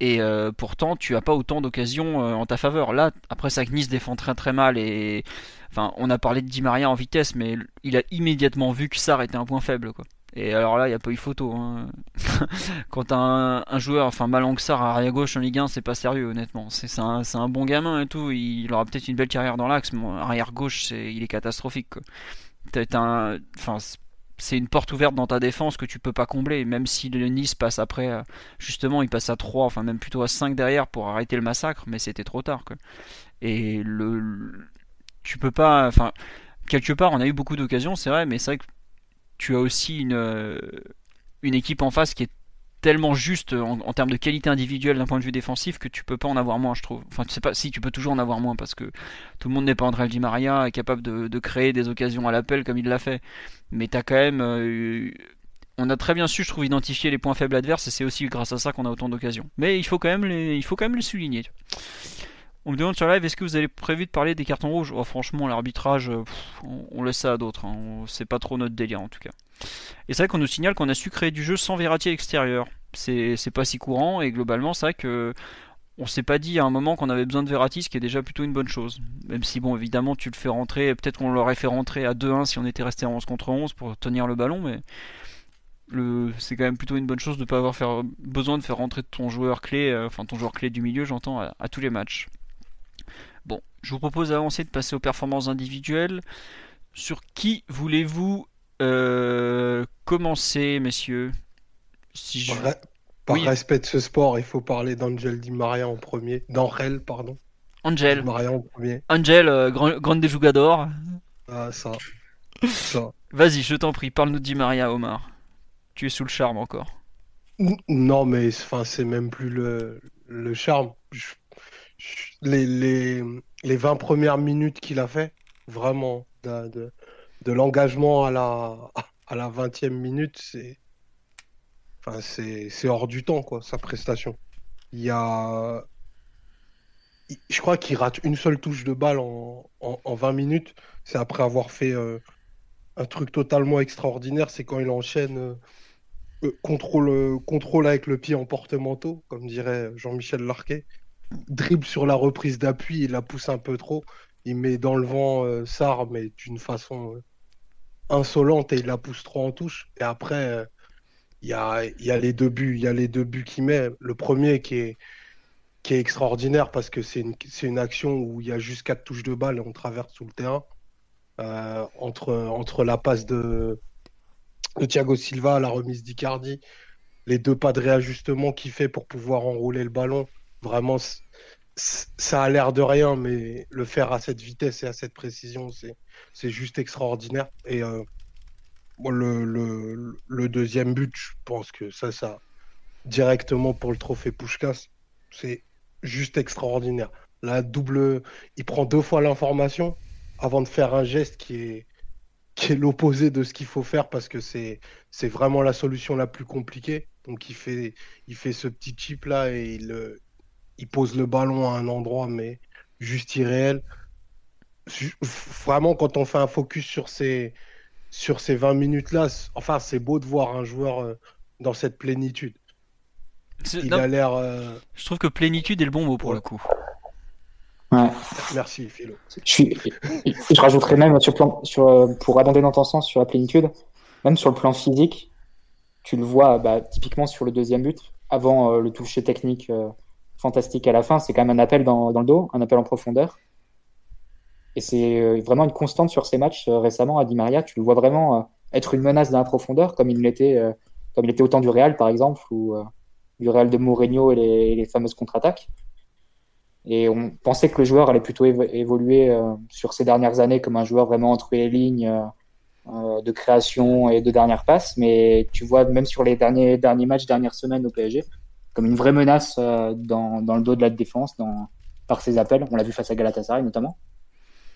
Et euh, pourtant, tu as pas autant d'occasions euh, en ta faveur. Là, après ça, Nice défend très très mal. Et enfin, on a parlé de Di Maria en vitesse, mais il a immédiatement vu que Sarr était un point faible. Et alors là, il n'y a pas eu photo. Hein. Quand un, un, joueur, enfin Malang Sarr arrière gauche en Ligue 1, c'est pas sérieux, honnêtement. C'est un, bon gamin et tout. Il, aura peut-être une belle carrière dans l'axe, mais arrière gauche, il est catastrophique. C'est une porte ouverte dans ta défense que tu peux pas combler, même si le Nice passe après, euh, justement, il passe à 3, enfin même plutôt à 5 derrière pour arrêter le massacre, mais c'était trop tard. Et le, tu peux pas, enfin, quelque part, on a eu beaucoup d'occasions, c'est vrai, mais c'est vrai que tu as aussi une, euh, une équipe en face qui est tellement juste en, termes de qualité individuelle d'un point de vue défensif que tu peux pas en avoir moins, je trouve. Enfin, tu sais pas si tu peux toujours en avoir moins parce que tout le monde n'est pas André Di Maria est capable de, créer des occasions à l'appel comme il l'a fait. Mais tu as quand même. Euh, on a très bien su, je trouve, identifier les points faibles adverses et c'est aussi grâce à ça qu'on a autant d'occasions. Mais il faut quand même les, il faut quand même les souligner. On me demande sur live, est-ce que vous avez prévu de parler des cartons rouges? Oh, Franchement, l'arbitrage, euh, on, laisse ça à d'autres. Hein. C'est pas trop notre délire en tout cas. Et c'est vrai qu'on nous signale qu'on a su créer du jeu sans Verratti à l'extérieur. C'est pas si courant et globalement, c'est vrai que on s'est pas dit à un moment qu'on avait besoin de Verratti, ce qui est déjà plutôt une bonne chose. Même si, bon, évidemment, tu le fais rentrer, peut-être qu'on l'aurait fait rentrer à 2-1 si on était resté en 11 contre 11 pour tenir le ballon, mais c'est quand même plutôt une bonne chose de ne pas avoir besoin de faire rentrer ton joueur clé, euh, enfin ton joueur clé du milieu, j'entends, à, tous les matchs. Bon, je vous propose d'avancer, de passer aux performances individuelles. Sur qui voulez-vous euh, commencer, messieurs? Si je... Par, respect de ce sport, il faut parler d'Angel Di Maria en premier. D'Angel, pardon. Angel. Di Maria en premier. Angel, euh, grand, grande jugador. Ah, ça. Vas-y, je t'en prie, parle-nous de Di Maria, Omar. Tu es sous le charme encore. Non, mais c'est même plus le, le charme. Les, les, les 20 premières minutes qu'il a fait, vraiment, de, de, l'engagement à la, à la 20e minute, c'est enfin, hors du temps, quoi, sa prestation. Il y a. Je crois qu'il rate une seule touche de balle en, en, 20 minutes. C'est après avoir fait euh, un truc totalement extraordinaire. C'est quand il enchaîne euh, euh, contrôle, contrôle avec le pied en porte-manteau, comme dirait Jean-Michel Larquet. Dribble sur la reprise d'appui, il la pousse un peu trop il met dans le vent euh, mais d'une façon euh, insolente et il la pousse trop en touche. Et après, euh, il y, a, les deux buts, il a les deux buts qu'il met. Le premier qui est, extraordinaire parce que c'est une, action où il y a juste quatre touches de balle et on traverse tout le terrain. entre, entre la passe de Thiago Silva, la remise d'Icardi, les deux pas de réajustement qu'il fait pour pouvoir enrouler le ballon. Vraiment, ça a l'air de rien, mais le faire à cette vitesse et à cette précision, c'est juste extraordinaire. Et euh, le, deuxième but, je pense que ça, ça, directement pour le trophée Pushkas, c'est juste extraordinaire. La double, il prend deux fois l'information avant de faire un geste qui est, qui est l'opposé de ce qu'il faut faire parce que c'est, c'est vraiment la solution la plus compliquée. Donc il fait, il fait ce petit chip là et il, il pose le ballon à un endroit mais juste irréel. Vraiment, quand on fait un focus sur ces, sur ces 20 minutes-là, enfin, c'est beau de voir un joueur euh, dans cette plénitude. Il a l'air. Euh, je trouve que plénitude est le bon mot pour le coup. Merci, Philo. Je, suis... je rajouterais même sur plan... sur, euh, pour abonder dans ton sens sur la plénitude, même sur le plan physique, tu le vois bah, typiquement sur le deuxième but, avant le toucher technique fantastique à la fin, c'est quand même un appel dans, le dos, un appel en profondeur. Et c'est euh, vraiment une constante sur ces matchs euh, récemment à Di Maria. Tu le vois vraiment euh, être une menace dans la profondeur, comme il l'était, comme il était autant du Real, par exemple, ou du Real de Mourinho et les, fameuses contre-attaques. Et on pensait que le joueur allait plutôt évoluer sur ces dernières années comme un joueur vraiment entre les lignes de création et de dernière passe. Mais tu vois, même sur les derniers, derniers matchs, dernières semaines au PSG, comme une vraie menace dans, dans, le dos de la défense dans, par ses appels. On l'a vu face à Galatasaray notamment.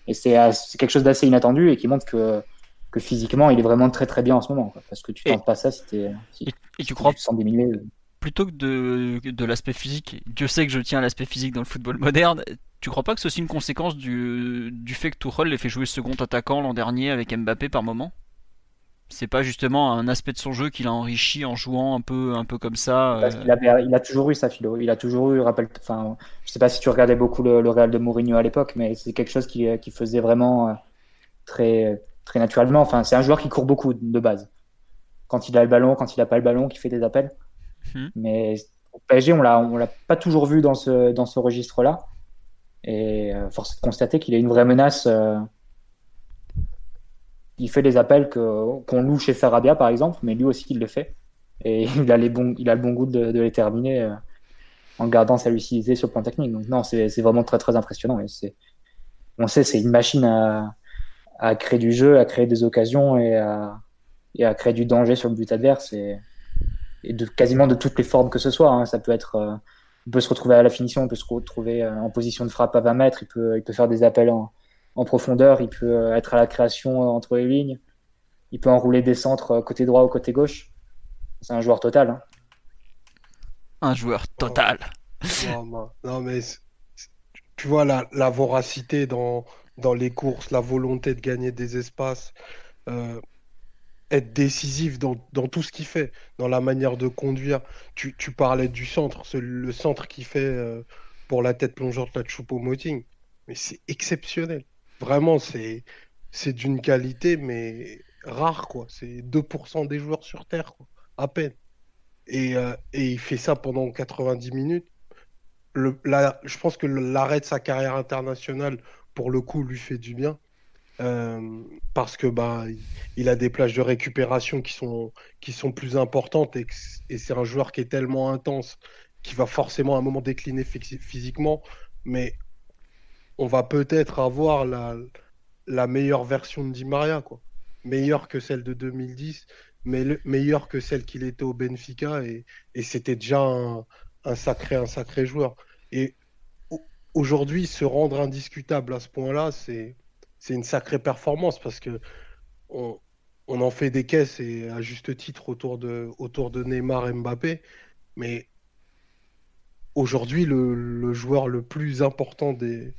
Et c'est quelque chose d'assez inattendu et qui montre que, que physiquement, il est vraiment très très bien en ce moment. Parce que tu tentes pas ça si, et, et, tu crois Plutôt que de, de l'aspect physique, Dieu sait que je tiens à l'aspect physique dans le football moderne, tu crois pas que c'est aussi une conséquence du, du fait que Tuchel l'ait fait jouer second attaquant l'an dernier avec Mbappé par moment? C'est pas justement un aspect de son jeu qu'il a enrichi en jouant un peu, un peu comme ça. Parce il, il, a toujours eu sa philo. Il a toujours eu, rappelle, enfin, je sais pas si tu regardais beaucoup le, Real de Mourinho à l'époque, mais c'est quelque chose qui, qui, faisait vraiment euh, très, très naturellement. Enfin, c'est un joueur qui court beaucoup de base. Quand il a le ballon, quand il a pas le ballon, qui fait des appels. Hmm. Mais au PSG, on l'a, on l'a pas toujours vu dans ce, dans ce registre-là. Et euh, force est de constater qu'il est une vraie menace. Euh, il fait des appels qu'on loue chez Sarabia, par exemple, mais lui aussi, il le fait. Et il a, les bons, il a le bon goût de, les terminer euh, en gardant sa lucidité sur le plan technique. Donc, non, c'est vraiment très, très impressionnant. Et on sait, c'est une machine à, à, créer du jeu, à créer des occasions et à, et à créer du danger sur le but adverse. Et, et de, quasiment de toutes les formes que ce soit. Hein. Ça peut être. Euh, il peut se retrouver à la finition, il peut se retrouver euh, en position de frappe à 20 mètres, il peut, il peut faire des appels en, en profondeur, il peut euh, être à la création euh, entre les lignes, il peut enrouler des centres euh, côté droit ou côté gauche. C'est un joueur total. Hein. Un joueur total. Non, mais tu vois la, voracité dans, dans les courses, la volonté de gagner des espaces, être décisif dans, tout ce qu'il fait, dans la manière de conduire. Tu, parlais du centre, le centre qu'il fait pour la tête plongeante la Choupo-Moting, mais c'est exceptionnel. Vraiment, c'est d'une qualité, mais rare, quoi. C'est 2% des joueurs sur Terre. À peine. Et, euh, et, il fait ça pendant 90 minutes. Le, je pense que l'arrêt de sa carrière internationale, pour le coup, lui fait du bien. Euh, parce que bah, il a des plages de récupération qui sont, qui sont plus importantes et, et c'est un joueur qui est tellement intense qui va forcément à un moment décliner physiquement. Mais on va peut-être avoir la, meilleure version de Di Maria, quoi. Meilleure que celle de 2010, mais meilleure que celle qu'il était au Benfica, et, c'était déjà un, sacré, joueur. Et aujourd'hui, se rendre indiscutable à ce point-là, c'est une sacrée performance parce que on, en fait des caisses et à juste titre autour de, Neymar et Mbappé, mais aujourd'hui, le, joueur le plus important des,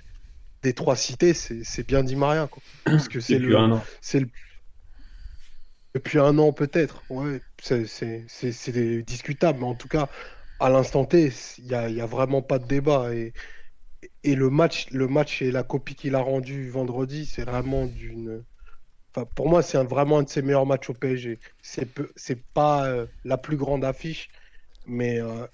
des trois cités, c'est bien dit Maria. Quoi. Parce que c'est le, le. Depuis un an, peut-être. Ouais, c'est discutable. Mais en tout cas, à l'instant T, il n'y a, y a, vraiment pas de débat. Et, et le match, le match et la copie qu'il a rendue vendredi, c'est vraiment d'une. Enfin, pour moi, c'est vraiment un de ses meilleurs matchs au PSG. C'est pas euh, la plus grande affiche, mais euh,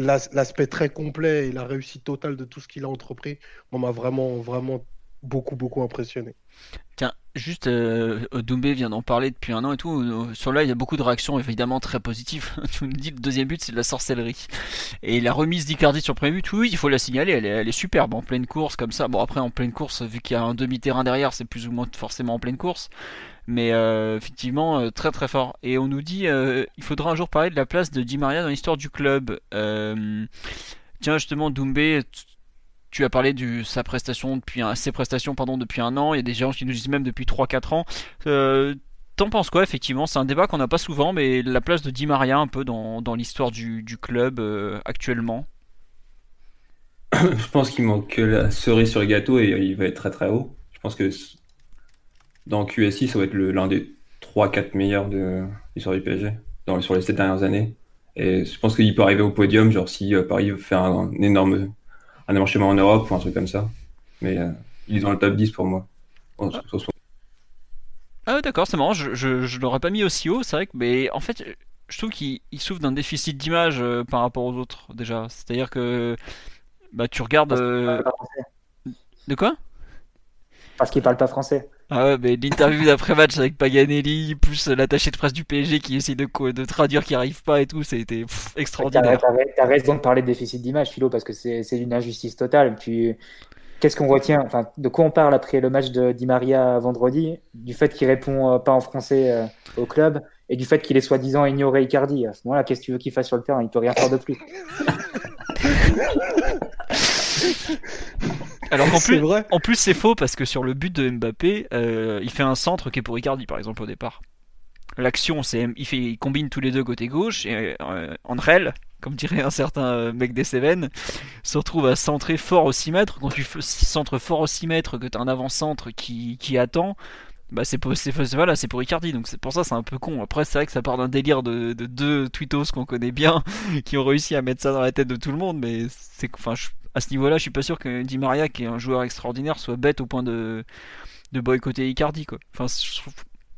l'aspect très complet et la réussite totale de tout ce qu'il a entrepris, m'a vraiment, vraiment beaucoup, beaucoup impressionné. Tiens, juste, euh, Doumbé vient d'en parler depuis un an et tout. Sur là, il y a beaucoup de réactions évidemment très positives. tu me dis le deuxième but, c'est de la sorcellerie. Et la remise d'Icardi sur premier but, oui, il faut la signaler, elle est, elle est superbe en pleine course comme ça. Bon, après, en pleine course, vu qu'il y a un demi-terrain derrière, c'est plus ou moins forcément en pleine course. Mais euh, effectivement, euh, très très fort. Et on nous dit, euh, il faudra un jour parler de la place de Di Maria dans l'histoire du club. tiens, justement, Doumbé, tu as parlé de sa prestation depuis ses prestations pardon depuis un an. Il y a des gens qui nous disent même depuis 3-4 ans. T'en penses quoi effectivement? C'est un débat qu'on n'a pas souvent, mais la place de Di Maria un peu dans, l'histoire du, club actuellement? Je pense qu'il manque la cerise sur le gâteau et il va être très très haut. Je pense que dans QSI, ça va être l'un des 3-4 meilleurs de l'histoire du PSG dans, sur les 7 dernières années. Et je pense qu'il peut arriver au podium, genre si euh, Paris veut faire un, un énorme un émarchement en Europe ou un truc comme ça. Mais euh, il est dans le top 10 pour moi. ah d'accord, c'est marrant, je, je, l'aurais pas mis aussi haut, c'est vrai que, mais en fait, je trouve qu'il souffre d'un déficit d'image euh, par rapport aux autres déjà. C'est-à-dire que bah tu regardes. Euh, de quoi? Parce qu'il parle pas français. Ah ouais, mais l'interview d'après-match avec Paganelli, plus l'attaché de presse du PSG qui essaie de, de traduire, qui arrive pas et tout, c'était extraordinaire. T'as raison de parler de déficit d'image, Philo, parce que c'est une injustice totale. Puis, qu'est-ce qu'on retient Enfin, de quoi on parle après le match de Di Maria vendredi? Du fait qu'il répond euh, pas en français euh, au club et du fait qu'il est soi-disant ignoré Icardi. À ce moment-là, qu'est-ce que tu veux qu'il fasse sur le terrain? Il peut rien faire de plus. Alors qu'en plus, en plus c'est faux parce que sur le but de Mbappé, euh, il fait un centre qui est pour Icardi par exemple au départ. L'action, c'est il, fait, il combine tous les deux côté gauche et euh, Andrel, comme dirait un certain euh, mec des Cévennes, se retrouve à centrer fort au 6 mètres. Quand tu centres fort au 6 mètres, que tu as un avant-centre qui, qui attend, bah c'est pour c'est voilà c'est pour Icardi donc c'est pour ça c'est un peu con après c'est vrai que ça part d'un délire de, de deux tweetos qu'on connaît bien qui ont réussi à mettre ça dans la tête de tout le monde mais c'est enfin à ce niveau-là je suis pas sûr que Di Maria qui est un joueur extraordinaire soit bête au point de boycotter Icardi enfin je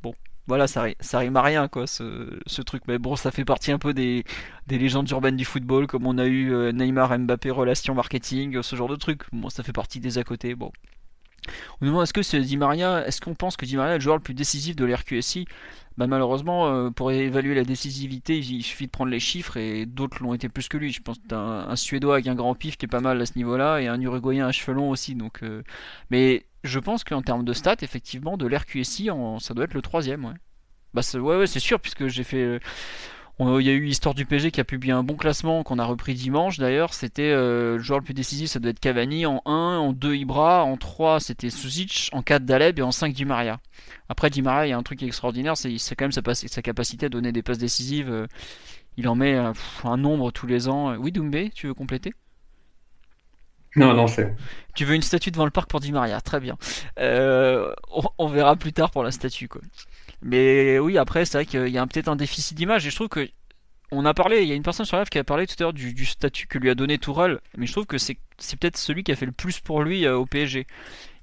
bon voilà ça ça rime à rien quoi ce, truc. Mais bon ça fait partie un peu des, des légendes urbaines du football comme on a eu euh, Neymar Mbappé relation marketing ce genre de truc. Bon ça fait partie des à côté bon on demande est-ce que c'est Di Maria, est-ce qu'on pense que Di Maria est le joueur le plus décisif de l'RQSI bah, Malheureusement, euh, pour évaluer la décisivité, il suffit de prendre les chiffres et d'autres l'ont été plus que lui. Je pense que un, un, Suédois avec un grand pif qui est pas mal à ce niveau-là et un Uruguayen à cheveux aussi. Donc, euh, Mais je pense qu'en termes de stats, effectivement, de l'RQSI, ça doit être le troisième. Ouais, bah, ouais, ouais c'est sûr, puisque j'ai fait. Il y a eu l'histoire du PG qui a publié un bon classement qu'on a repris dimanche d'ailleurs. C'était euh, le joueur le plus décisif, ça doit être Cavani. En 1, en 2 Ibra, en 3 c'était Suzic, en 4 Daleb et en 5 Di Maria. Après Di Maria, il y a un truc extraordinaire, c'est quand même sa, sa, capacité à donner des passes décisives. Euh, il en met euh, un nombre tous les ans. Oui, Doumbé, tu veux compléter? Non, non, c'est. Tu veux une statue devant le parc pour Di Maria, très bien. on, on, verra plus tard pour la statue, quoi. Mais oui, après, c'est vrai qu'il y a peut-être un déficit d'image. Et je trouve que. On a parlé, il y a une personne sur live qui a parlé tout à l'heure du, statut que lui a donné Tourelle, mais je trouve que c'est peut-être celui qui a fait le plus pour lui euh, au PSG.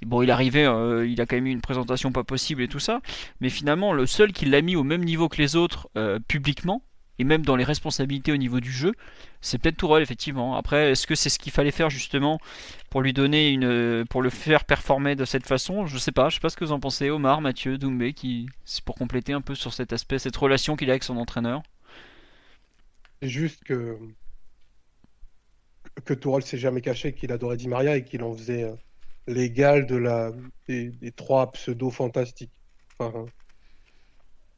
bon, il arrivait, euh, il a quand même eu une présentation pas possible et tout ça, mais finalement, le seul qui l'a mis au même niveau que les autres euh, publiquement, et même dans les responsabilités au niveau du jeu, c'est peut-être Tourelle effectivement. Après, est-ce que c'est ce qu'il fallait faire justement pour lui donner une, pour le faire performer de cette façon Je sais pas. Je sais pas ce que vous en pensez, Omar, Mathieu, Doumbé, qui pour compléter un peu sur cet aspect, cette relation qu'il a avec son entraîneur. C'est juste que que Tourelle s'est jamais caché qu'il adorait Di Maria et qu'il en faisait euh, l'égal de la des, trois pseudo fantastiques.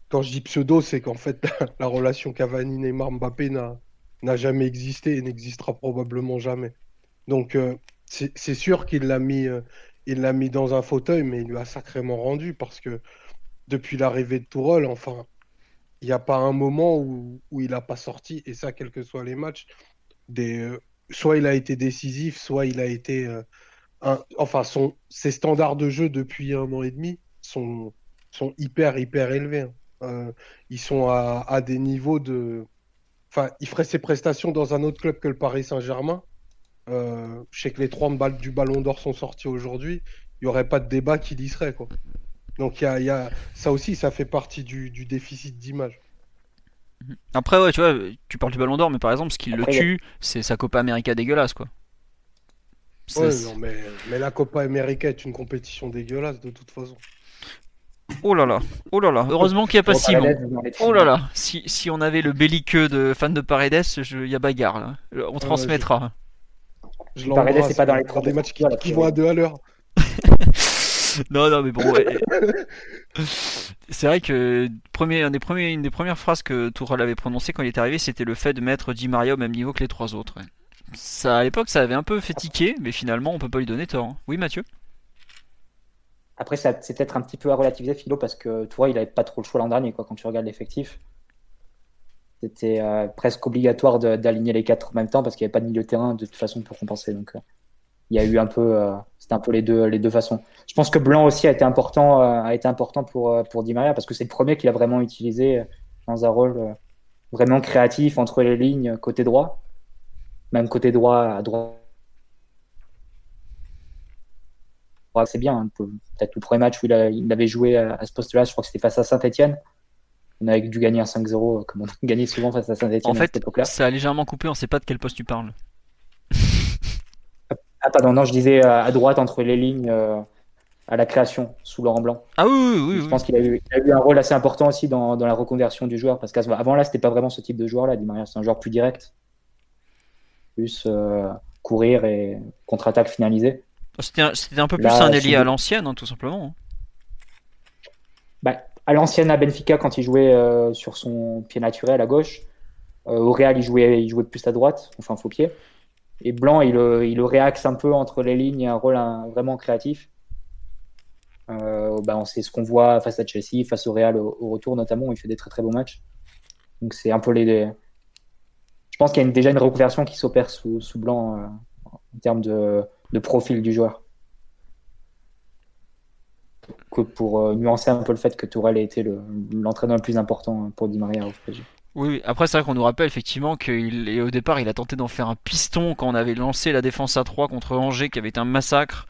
Quand je dis pseudo, c'est qu'en fait, la relation Cavani-Neymar-Mbappé n'a jamais existé et n'existera probablement jamais. Donc, euh, c'est sûr qu'il l'a mis, euh, l'a mis dans un fauteuil, mais il lui a sacrément rendu parce que depuis l'arrivée de Tourelle, enfin, il n'y a pas un moment où, il n'a pas sorti, et ça, quels que soient les matchs, euh, soit il a été décisif, soit il a été. enfin, son, ses standards de jeu depuis un an et demi sont, hyper, hyper élevés. Hein. Euh, ils sont à, des niveaux de. Enfin, il ferait ses prestations dans un autre club que le Paris Saint-Germain. Euh, je sais que les trois balles du Ballon d'Or sont sortis aujourd'hui. Il n'y aurait pas de débat qui y serait. Quoi. Donc, il y a, ça aussi, ça fait partie du, déficit d'image. Après, ouais, tu vois, tu parles du Ballon d'Or, mais par exemple, ce qui le tue, c'est sa Copa América dégueulasse, quoi. mais, mais, la Copa América est une compétition dégueulasse de toute façon. Oh là là, oh là là, heureusement qu'il n'y a pas Simon. Oh là là, si, si on avait le belliqueux de fan de Paredes, il y a bagarre là. On transmettra. Je, Paredes, c'est pas dans les trois des matchs qui, qui vont à deux à l'heure. non, non, mais bon. c'est vrai que premier, un des premiers, une des premières phrases que Tourelle avait prononcées quand il est arrivé, c'était le fait de mettre Di Maria au même niveau que les trois autres. Ça, à l'époque, ça avait un peu fait tiquer, mais finalement, on peut pas lui donner tort. Hein. Oui, Mathieu? Après, c'est peut-être un petit peu à relativiser, Philo, parce que toi, il avait pas trop le choix l'an dernier, quoi, quand tu regardes l'effectif. C'était euh, presque obligatoire d'aligner les quatre en même temps, parce qu'il n'y avait pas de milieu de terrain de toute façon pour compenser. Donc, euh, il y a eu un peu, euh, c'était un peu les deux, les deux façons. Je pense que Blanc aussi a été important, a été important pour, pour Di Maria, parce que c'est le premier qu'il a vraiment utilisé dans un rôle vraiment créatif entre les lignes côté droit même côté droit, à droite. C'est bien. Hein, peut-être le premier match où il, avait joué à, ce poste-là, je crois que c'était face à Saint-Etienne. On avait dû gagner un 5-0, comme on gagnait souvent face à Saint-Etienne. En fait, ça a légèrement coupé, on ne sait pas de quel poste tu parles. ah, pardon, non, je disais à droite entre les lignes. Euh, à la création sous Laurent Blanc. Ah oui, oui, oui. Je pense qu'il a, eu, un rôle assez important aussi dans, la reconversion du joueur parce qu'avant là, c'était pas vraiment ce type de joueur là. c'est un joueur plus direct plus euh, courir et contre-attaque finalisée. C'était un, peu plus un ailier à l'ancienne, hein, tout simplement. Bah, à l'ancienne à Benfica, quand il jouait euh, sur son pied naturel à gauche, euh, au Real, il jouait, il jouait plus à droite, enfin faux pied. Et Blanc, il, il le réaxe un peu entre les lignes, un rôle vraiment créatif. bah, c'est ce qu'on voit face à Chelsea, face au Real au, retour notamment, où il fait des très très beaux matchs. Donc c'est un peu les, je pense qu'il y a déjà une reconversion qui s'opère sous, blanc euh, en termes de, profil du joueur. Que pour euh, nuancer un peu le fait que Tourelle a été l'entraîneur le, plus important pour Di Maria au PSG. Oui, après c'est vrai qu'on nous rappelle effectivement qu'au départ il a tenté d'en faire un piston quand on avait lancé la défense à 3 contre Angers qui avait été un massacre.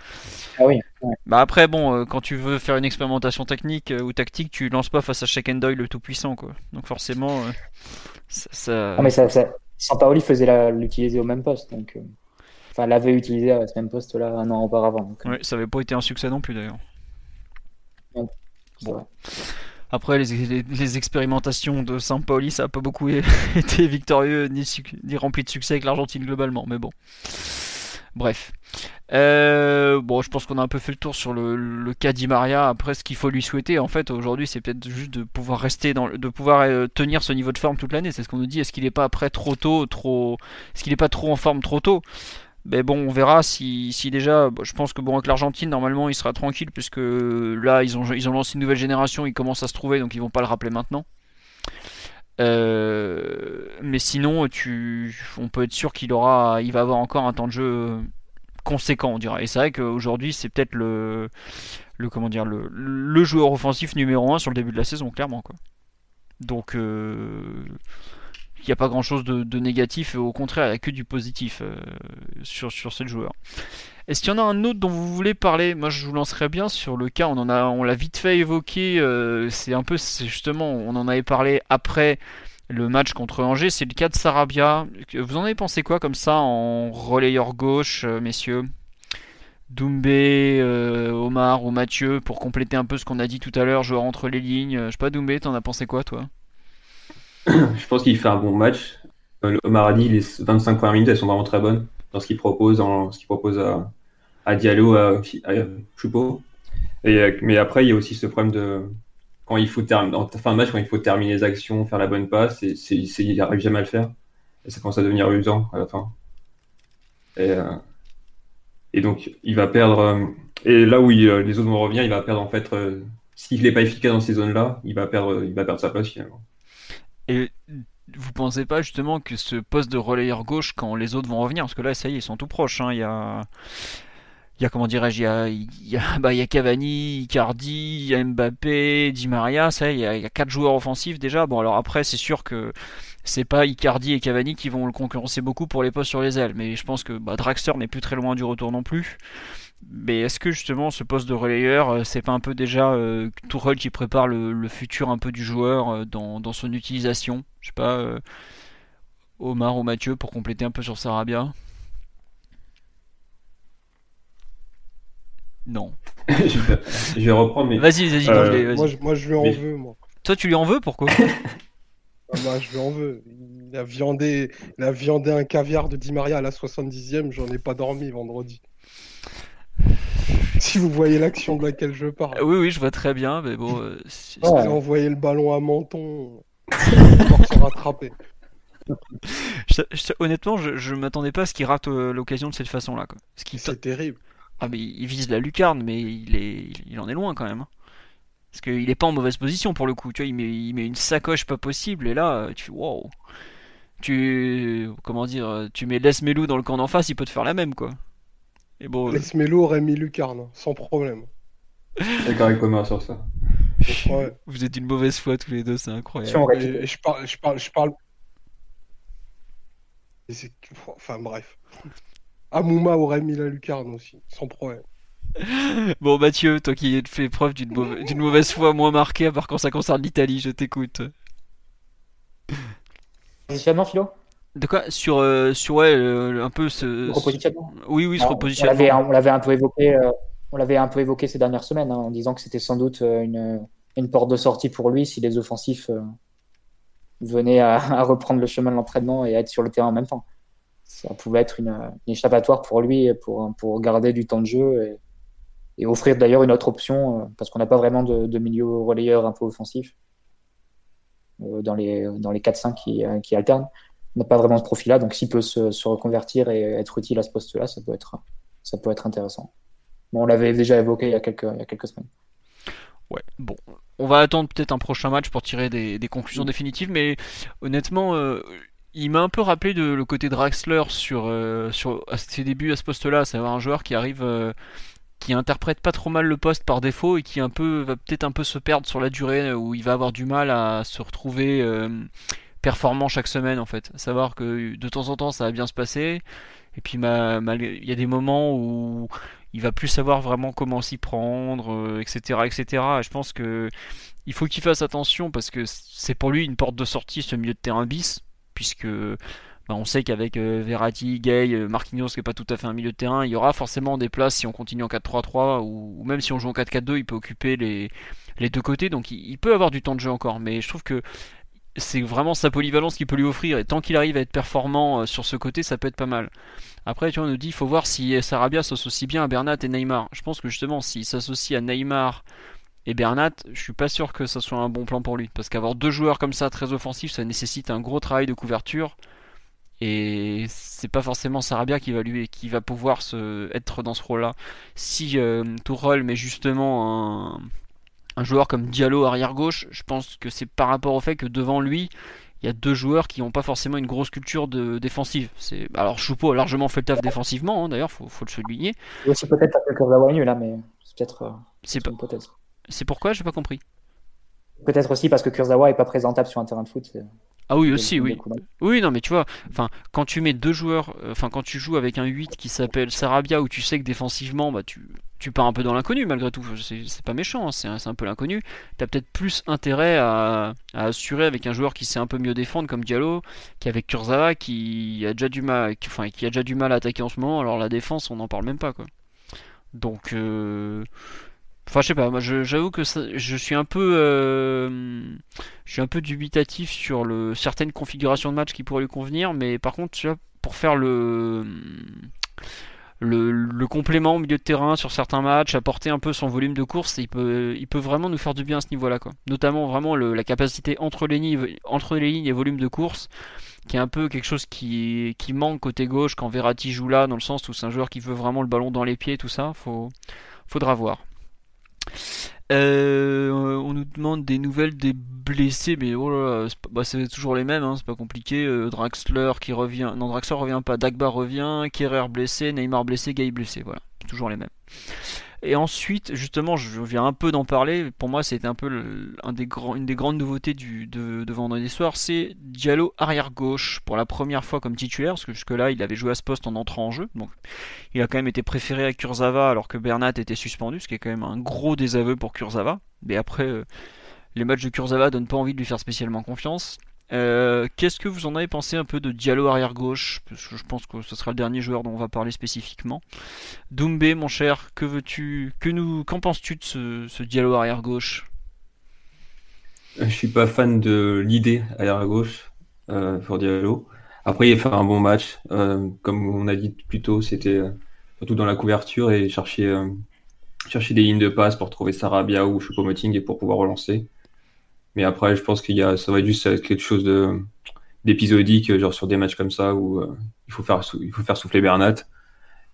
Ah oui. Bah après bon, euh, quand tu veux faire une expérimentation technique ou tactique, tu lances pas face à Shaq Doyle le tout puissant quoi. Donc forcément ça, mais ça, Sampaoli faisait l'utiliser au même poste, donc euh, enfin l'avait utilisé à ce même poste là un an auparavant. Euh. Oui, ça n'avait pas été un succès non plus d'ailleurs. Bon. Après, les, les, expérimentations de Sampaoli, ça n'a pas beaucoup été victorieux ni, ni rempli de succès avec l'Argentine globalement, mais bon. Bref. Euh, bon, je pense qu'on a un peu fait le tour sur le, le cas d'Imaria. Après, ce qu'il faut lui souhaiter, en fait, aujourd'hui, c'est peut-être juste de pouvoir rester dans, de pouvoir euh, tenir ce niveau de forme toute l'année. C'est ce qu'on nous dit. Est-ce qu'il n'est pas après trop tôt, trop, est-ce qu'il n'est pas trop en forme trop tôt? Mais bon, on verra si, si déjà. je pense que bon avec l'Argentine, normalement, il sera tranquille puisque là, ils ont, ils ont lancé une nouvelle génération, ils commencent à se trouver, donc ils vont pas le rappeler maintenant. Euh, mais sinon, tu, on peut être sûr qu'il aura, il va avoir encore un temps de jeu conséquent, on dirait. Et c'est vrai qu'aujourd'hui, c'est peut-être le, le, comment dire, le, le, joueur offensif numéro 1 sur le début de la saison, clairement. Quoi. Donc, euh, il n'y a pas grand-chose de, négatif, au contraire, il n'y a que du positif euh, sur, sur ce joueur. Est-ce qu'il y en a un autre dont vous voulez parler? Moi, je vous lancerai bien sur le cas. On en a, on l'a vite fait évoquer. Euh, c'est un peu, justement, on en avait parlé après le match contre Angers. C'est le cas de Sarabia. Vous en avez pensé quoi comme ça en relayeur gauche, euh, messieurs? Doumbé, Omar ou Mathieu pour compléter un peu ce qu'on a dit tout à l'heure, joueur entre les lignes. Je sais pas, Doumbé, t'en as pensé quoi, toi? Je pense qu'il fait un bon match. Omar a dit les 25 premières minutes, elles sont vraiment très bonnes dans ce qu'il propose, dans ce qu'il propose à, Diallo, à, à Choupo. Euh, mais après, il y a aussi ce problème de quand il faut terminer, en fin de match, quand il faut terminer les actions, faire la bonne passe, il n'arrive jamais à le faire. Et ça commence à devenir usant à la fin. Et, euh, donc, il va perdre. Euh, et là où les autres vont revenir, il va perdre en fait. s'il n'est pas efficace dans ces zones-là, il il va perdre sa place finalement. Et vous pensez pas justement que ce poste de relayeur gauche, quand les autres vont revenir, parce que là, ça y est, ils sont tout proches. Hein, il y a il comment dirais-je, il y a, il y a, bah, Cavani, Icardi, Mbappé, Di Maria, ça, y a, il y a quatre joueurs offensifs déjà. Bon, alors après, c'est sûr que c'est pas Icardi et Cavani qui vont le concurrencer beaucoup pour les postes sur les ailes, mais je pense que bah, Draxler n'est plus très loin du retour non plus. Mais est-ce que justement ce poste de relayeur, euh, c'est pas un peu déjà euh, Tourelle qui prépare le, futur un peu du joueur euh, dans, dans, son utilisation? Je sais pas, euh, Omar ou Mathieu pour compléter un peu sur Sarabia? Non. je, vais, reprendre, mais. Vas-y, vas-y, euh, moi, moi, je lui en veux, moi. Toi, tu lui en veux Pourquoi? Ah, Moi, je lui en veux. Il a, viandé, il a viandé un caviar de Di Maria à la 70e, j'en ai pas dormi vendredi. si vous voyez l'action de laquelle je parle. Oui, oui, je vois très bien, mais bon. Euh, il a envoyé le ballon à Menton pour se rattraper. honnêtement, je, je m'attendais pas à ce qu'il rate euh, l'occasion de cette façon-là. C'est terrible. Ah, mais il vise la lucarne, mais il, est, il en est loin quand même. Hein. Parce qu'il est pas en mauvaise position pour le coup. Tu vois, il met, il met une sacoche pas possible, et là, tu fais wow. Tu. Comment dire Tu mets Les Melou dans le camp d'en face, il peut te faire la même, quoi. Et bon, Les Melou aurait mis lucarne, sans problème. D'accord avec Omar sur ça. Vous êtes une mauvaise foi tous les deux, c'est incroyable. je parle, je parle, je parle. Enfin bref. Amouma aurait mis la lucarne aussi, sans problème. Bon Mathieu, toi qui fais preuve d'une mauvaise, foi moins marquée, à part quand ça concerne l'Italie, je t'écoute. Positionnement, Philo? De quoi? Sur, euh, sur ouais, un peu ce. Repositionnement Oui, oui, ce repositionnement. On l'avait un peu évoqué. Euh, on l'avait un peu évoqué ces dernières semaines hein, en disant que c'était sans doute euh, une, une, porte de sortie pour lui si les offensifs venaient à, à, reprendre le chemin de l'entraînement et à être sur le terrain en même temps. Ça pouvait être une, une échappatoire pour lui pour, pour garder du temps de jeu et, et offrir d'ailleurs une autre option, euh, parce qu'on n'a pas vraiment de, milieu relayeur un peu offensif euh, dans les, dans les 4-5 qui, euh, qui, alternent. N'a pas vraiment ce profil-là, donc s'il peut se, reconvertir et être utile à ce poste-là, ça, peut être, ça peut être intéressant. Bon, on l'avait déjà évoqué il y, a quelques, il y a quelques semaines. Ouais, bon, on va attendre peut-être un prochain match pour tirer des, conclusions définitives, mais honnêtement, il m'a un peu rappelé de, le côté Draxler sur, sur à ses débuts à ce poste-là, c'est un joueur qui arrive qui interprète pas trop mal le poste par défaut et qui un peu va peut-être un peu se perdre sur la durée où il va avoir du mal à se retrouver euh, performant chaque semaine en fait. savoir que de temps en temps ça va bien se passer et puis il y a des moments où il va plus savoir vraiment comment s'y prendre, etc., euh, etc. Et je pense que il faut qu'il fasse attention parce que c'est pour lui une porte de sortie ce milieu de terrain bis puisque bah, on sait qu'avec euh, Verratti, Gay, euh, Marquinhos qui n'est pas tout à fait un milieu de terrain, il y aura forcément des places si on continue en 4-3-3 ou, même si on joue en 4-4-2, il peut occuper les, deux côtés, donc il, peut avoir du temps de jeu encore, mais je trouve que c'est vraiment sa polyvalence qui peut lui offrir et tant qu'il arrive à être performant euh, sur ce côté, ça peut être pas mal. Après, tu vois, on nous dit il faut voir si Sarabia s'associe bien à Bernat et Neymar. Je pense que justement, s'il s'associe à Neymar et Bernat, je suis pas sûr que ça soit un bon plan pour lui. Parce qu'avoir deux joueurs comme ça très offensifs, ça nécessite un gros travail de couverture. Et c'est pas forcément Sarabia qui va lui qui va pouvoir se, être dans ce rôle-là. Si euh, Tourelle met justement un, un, joueur comme Diallo arrière gauche, je pense que c'est par rapport au fait que devant lui, il y a deux joueurs qui n'ont pas forcément une grosse culture de défensive. C'est alors Choupo a largement fait le taf défensivement, hein, d'ailleurs, faut, faut le souligner. C'est peut-être un peu là, mais c'est peut-être. Euh, c'est pas. C'est pourquoi j'ai pas compris. Peut-être aussi parce que Kurzawa est pas présentable sur un terrain de foot. Ah oui, aussi, oui. Oui, non, mais tu vois, enfin, quand tu mets deux joueurs, euh, enfin, quand tu joues avec un 8 qui s'appelle Sarabia, où tu sais que défensivement, bah, tu, tu pars un peu dans l'inconnu malgré tout. C'est pas méchant, hein, c'est un, peu l'inconnu. Tu as peut-être plus intérêt à, assurer avec un joueur qui sait un peu mieux défendre comme Diallo, qu'avec Kurzawa qui a déjà du mal, qui, enfin, qui a déjà du mal à attaquer en ce moment. Alors la défense, on n'en parle même pas, quoi. Donc, euh, Enfin, je sais pas, moi j'avoue que je suis un peu euh, je suis un peu dubitatif sur le, certaines configurations de match qui pourraient lui convenir, mais par contre, tu vois, pour faire le, le, complément au milieu de terrain sur certains matchs, apporter un peu son volume de course, il peut, vraiment nous faire du bien à ce niveau-là, quoi. Notamment vraiment la capacité entre les, lignes, entre les lignes et volume de course, qui est un peu quelque chose qui, qui manque côté gauche quand Verratti joue là, dans le sens où c'est un joueur qui veut vraiment le ballon dans les pieds, tout ça, faut, faudra voir. Euh, on nous demande des nouvelles des blessés, mais oh là c'est, bah, toujours les mêmes, hein, c'est pas compliqué. Euh, Draxler qui revient, non Draxler revient pas, Dagba revient, Kerrer blessé, Neymar blessé, Gay blessé, voilà, toujours les mêmes. Et ensuite, justement, je viens un peu d'en parler. Pour moi, c'était un peu une des grandes nouveautés de vendredi soir. C'est Diallo arrière gauche pour la première fois comme titulaire, parce que jusque-là, il avait joué à ce poste en entrant en jeu. Donc, il a quand même été préféré à Kurzawa alors que Bernat était suspendu, ce qui est quand même un gros désaveu pour Kurzawa. Mais après, euh, les matchs de Kurzawa donnent pas envie de lui faire spécialement confiance. Euh, qu'est-ce que vous en avez pensé un peu de Diallo arrière gauche? Je pense que ce sera le dernier joueur dont on va parler spécifiquement. Doumbé, mon cher, que veux-tu Que nous Qu'en penses-tu de ce, Diallo arrière gauche? Je suis pas fan de l'idée arrière gauche euh, pour Diallo. Après, il a fait un bon match. Euh, comme on a dit plus tôt, c'était euh, surtout dans la couverture et chercher, euh, des lignes de passe pour trouver Sarabia ou Choupo-Moting et pour pouvoir relancer. Mais après, je pense qu'il y a, ça va être juste quelque chose d'épisodique, genre sur des matchs comme ça où euh, il faut faire souffler Bernat.